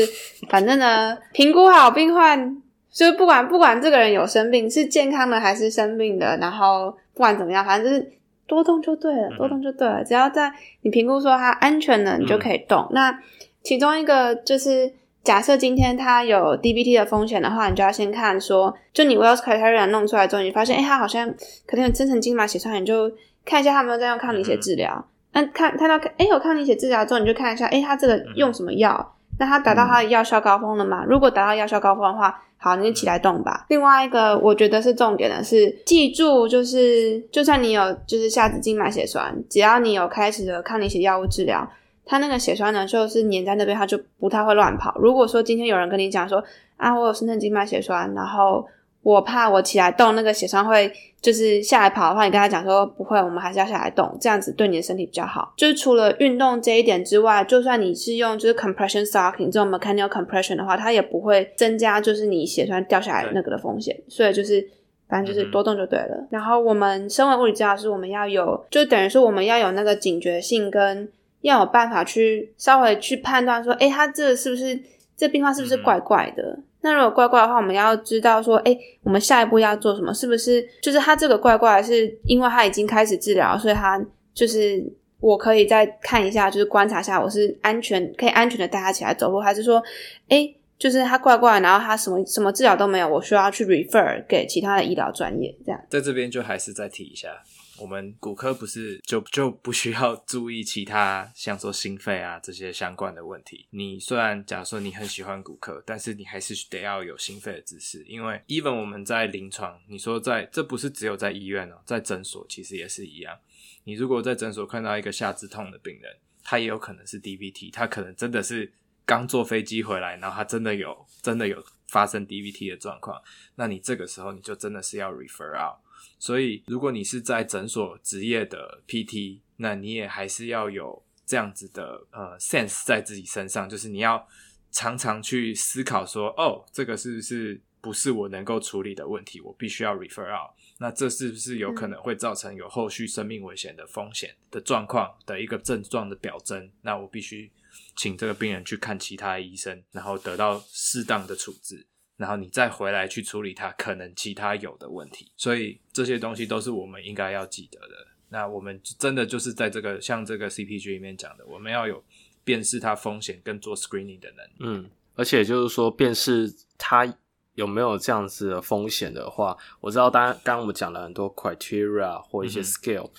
反正呢，评估好病患，就是不管不管这个人有生病，是健康的还是生病的，然后不管怎么样，反正就是。多动就对了，多动就对了。只要在你评估说它安全了，你就可以动。嗯、那其中一个就是，假设今天它有 DBT 的风险的话，你就要先看说，就你 Wells criteria 弄出来之后，你发现，哎、欸，它好像可能有增生静脉血栓，你就看一下他有没有在用抗凝血治疗。那、嗯、看看到，哎、欸，有抗凝血治疗之后，你就看一下，哎、欸，它这个用什么药？那它达到它的药效高峰了吗？如果达到药效高峰的话，好，你就起来动吧。另外一个我觉得是重点的是，记住就是，就算你有就是下肢静脉血栓，只要你有开始的抗凝血药物治疗，它那个血栓呢就是粘在那边，它就不太会乱跑。如果说今天有人跟你讲说啊，我有深层静脉血栓，然后。我怕我起来动，那个血栓会就是下来跑的话，你跟他讲说不会，我们还是要下来动，这样子对你的身体比较好。就是除了运动这一点之外，就算你是用就是 compression stocking 这种 mechanical compression 的话，它也不会增加就是你血栓掉下来那个的风险。所以就是反正就是多动就对了。然后我们身为物理治疗师，我们要有，就等于说我们要有那个警觉性，跟要有办法去稍微去判断说，诶，他这是不是这病患是不是怪怪的？那如果怪怪的话，我们要知道说，诶，我们下一步要做什么？是不是就是他这个怪怪，是因为他已经开始治疗，所以他就是我可以再看一下，就是观察一下，我是安全可以安全的带他起来走路，还是说，哎，就是他怪怪，然后他什么什么治疗都没有，我需要去 refer 给其他的医疗专业这样。在这边就还是再提一下。我们骨科不是就就不需要注意其他像说心肺啊这些相关的问题。你虽然假如说你很喜欢骨科，但是你还是得要有心肺的知识，因为 even 我们在临床，你说在这不是只有在医院哦，在诊所其实也是一样。你如果在诊所看到一个下肢痛的病人，他也有可能是 DVT，他可能真的是刚坐飞机回来，然后他真的有真的有发生 DVT 的状况，那你这个时候你就真的是要 refer out。所以，如果你是在诊所职业的 PT，那你也还是要有这样子的呃 sense 在自己身上，就是你要常常去思考说，哦，这个是不是不是我能够处理的问题，我必须要 refer out。那这是不是有可能会造成有后续生命危险的风险的状况的一个症状的表征？那我必须请这个病人去看其他医生，然后得到适当的处置。然后你再回来去处理它可能其他有的问题，所以这些东西都是我们应该要记得的。那我们真的就是在这个像这个 CPG 里面讲的，我们要有辨识它风险跟做 screening 的能力。嗯，而且就是说辨识它有没有这样子的风险的话，我知道当然刚刚我们讲了很多 criteria 或一些 scale，、嗯、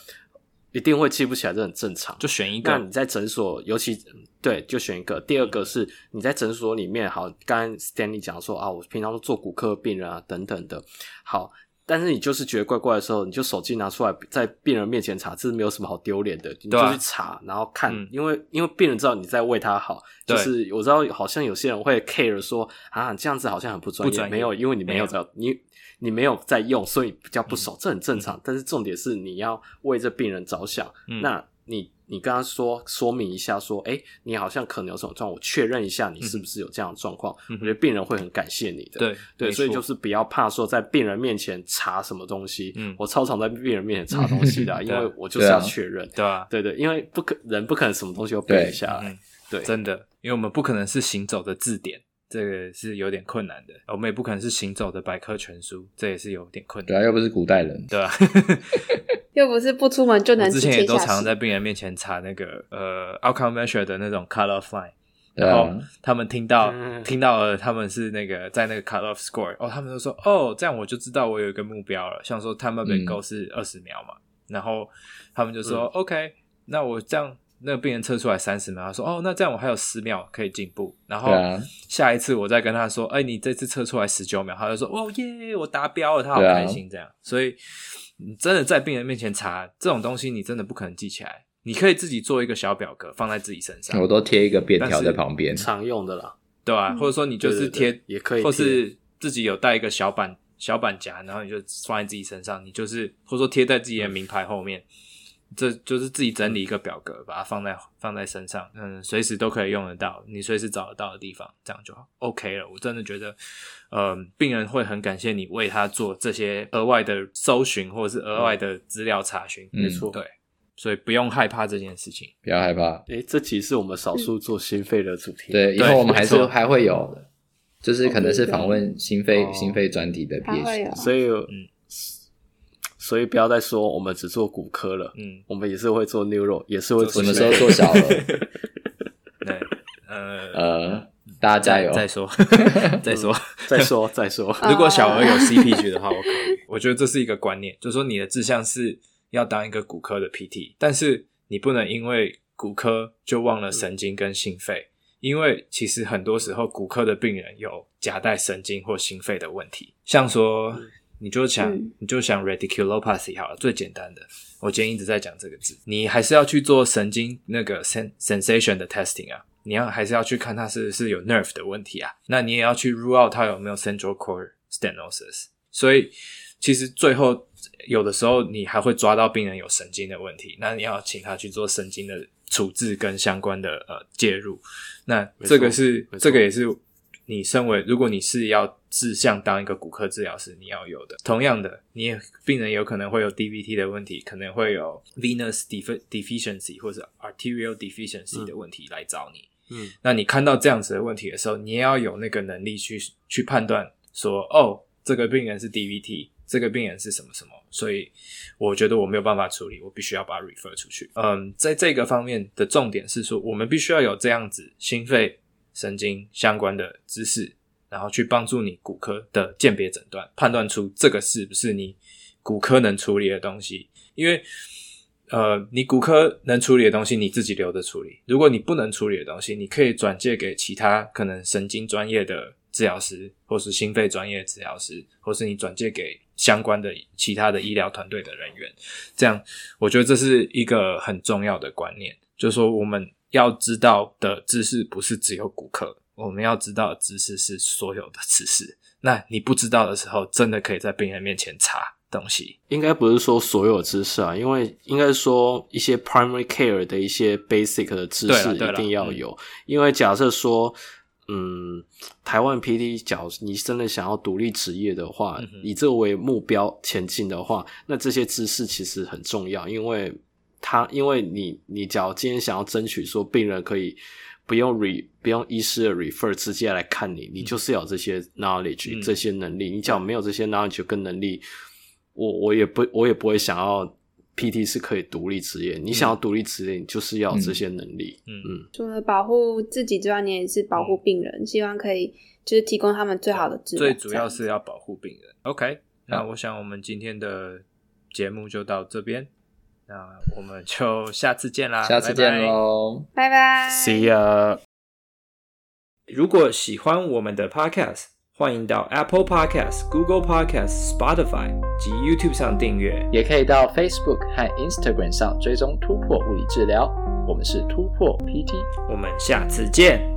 一定会记不起来，这很正常。就选一个。那你在诊所，尤其对，就选一个。第二个是你在诊所里面，好，刚刚 Stanley 讲说啊，我平常都做骨科病人啊，等等的，好。但是你就是觉得怪怪的时候，你就手机拿出来在病人面前查，这是没有什么好丢脸的，你就去查，然后看，嗯、因为因为病人知道你在为他好，就是我知道好像有些人会 care 说啊，这样子好像很不专业，没有，因为你没有在你你没有在用，所以比较不熟，嗯、这很正常。但是重点是你要为这病人着想，嗯、那你。你跟他说说明一下，说，哎，你好像可能有什么状况，我确认一下你是不是有这样的状况。嗯、我觉得病人会很感谢你的。对对，所以就是不要怕说在病人面前查什么东西。嗯，我超常在病人面前查东西的、因为我就是要确认。对啊，对对，因为不可人不可能什么东西都背下来。对真的，因为我们不可能是行走的字典，这个是有点困难的。我们也不可能是行走的百科全书，这也是有点困难。对啊，又不是古代人，对吧、啊？又不是不出门就能。之前也都常常在病人面前查那个呃 outcome measure 的那种 cut off line，然后他们听到、嗯、听到了他们是那个在那个 cut off score，哦，他们就说哦，这样我就知道我有一个目标了。像说 time up and go 是二十秒嘛，嗯、然后他们就说、嗯、OK，那我这样那个病人测出来三十秒，他说哦，那这样我还有十秒可以进步。然后下一次我再跟他说，哎，你这次测出来十九秒，他就说哦耶，我达标了，他好开心这样，所以。你真的在病人面前查这种东西，你真的不可能记起来。你可以自己做一个小表格放在自己身上，我都贴一个便条在旁边，常用的啦，对吧、啊？嗯、或者说你就是贴也可以，或是自己有带一个小板小板夹，然后你就放在自己身上，你就是或者说贴在自己的名牌后面。嗯这就是自己整理一个表格，把它放在放在身上，嗯，随时都可以用得到，你随时找得到的地方，这样就好，OK 了。我真的觉得，呃，病人会很感谢你为他做这些额外的搜寻或者是额外的资料查询，没错，对，所以不用害怕这件事情，不要害怕。诶，这期是我们少数做心肺的主题，对，以后我们还是还会有的，就是可能是访问心肺心肺专题的 PhD，所以嗯。所以不要再说我们只做骨科了，嗯，我们也是会做 neuro，也是会做什么时候做小儿？对，呃呃，大家加油！再说，再说，再说，再说。如果小儿有 CPG 的话，我可以。我觉得这是一个观念，就是说你的志向是要当一个骨科的 PT，但是你不能因为骨科就忘了神经跟心肺，因为其实很多时候骨科的病人有夹带神经或心肺的问题，像说。你就想，嗯、你就想 radiculopathy 好了，最简单的。我今天一直在讲这个字，你还是要去做神经那个 sen sensation 的 testing 啊，你要还是要去看它是不是有 nerve 的问题啊。那你也要去 rule out 它有没有 central core stenosis。所以其实最后有的时候你还会抓到病人有神经的问题，那你要请他去做神经的处置跟相关的呃介入。那这个是这个也是。你身为，如果你是要志向当一个骨科治疗师，你要有的。同样的，你也病人有可能会有 DVT 的问题，可能会有 venous deficiency 或者 arterial deficiency 的问题来找你。嗯，那你看到这样子的问题的时候，你也要有那个能力去去判断说，哦，这个病人是 DVT，这个病人是什么什么，所以我觉得我没有办法处理，我必须要把它 refer 出去。嗯，在这个方面的重点是说，我们必须要有这样子心肺。神经相关的知识，然后去帮助你骨科的鉴别诊断，判断出这个是不是你骨科能处理的东西。因为，呃，你骨科能处理的东西，你自己留着处理；如果你不能处理的东西，你可以转介给其他可能神经专业的治疗师，或是心肺专业治疗师，或是你转介给相关的其他的医疗团队的人员。这样，我觉得这是一个很重要的观念，就是说我们。要知道的知识不是只有骨科，我们要知道的知识是所有的知识。那你不知道的时候，真的可以在病人面前查东西。应该不是说所有知识啊，因为应该说一些 primary care 的一些 basic 的知识一定要有。嗯、因为假设说，嗯，台湾 PD，假如你真的想要独立职业的话，嗯、以这个为目标前进的话，那这些知识其实很重要，因为。他，因为你，你只要今天想要争取说病人可以不用 re 不用医师的 refer 直接来看你，你就是有这些 knowledge、嗯、这些能力。你只要没有这些 knowledge 跟能力，我我也不我也不会想要 PT 是可以独立职业。嗯、你想要独立职业，你就是要有这些能力。嗯嗯。除了保护自己之外，你也是保护病人，嗯、希望可以就是提供他们最好的治疗。最主要是要保护病人。OK，那我想我们今天的节目就到这边，那我们就下次见啦，下次见喽，拜拜，See ya。如果喜欢我们的 Podcast，欢迎到 Apple Podcast、Google Podcast、Spotify 及 YouTube 上订阅，也可以到 Facebook 和 Instagram 上追踪突破物理治疗。我们是突破 PT，我们下次见。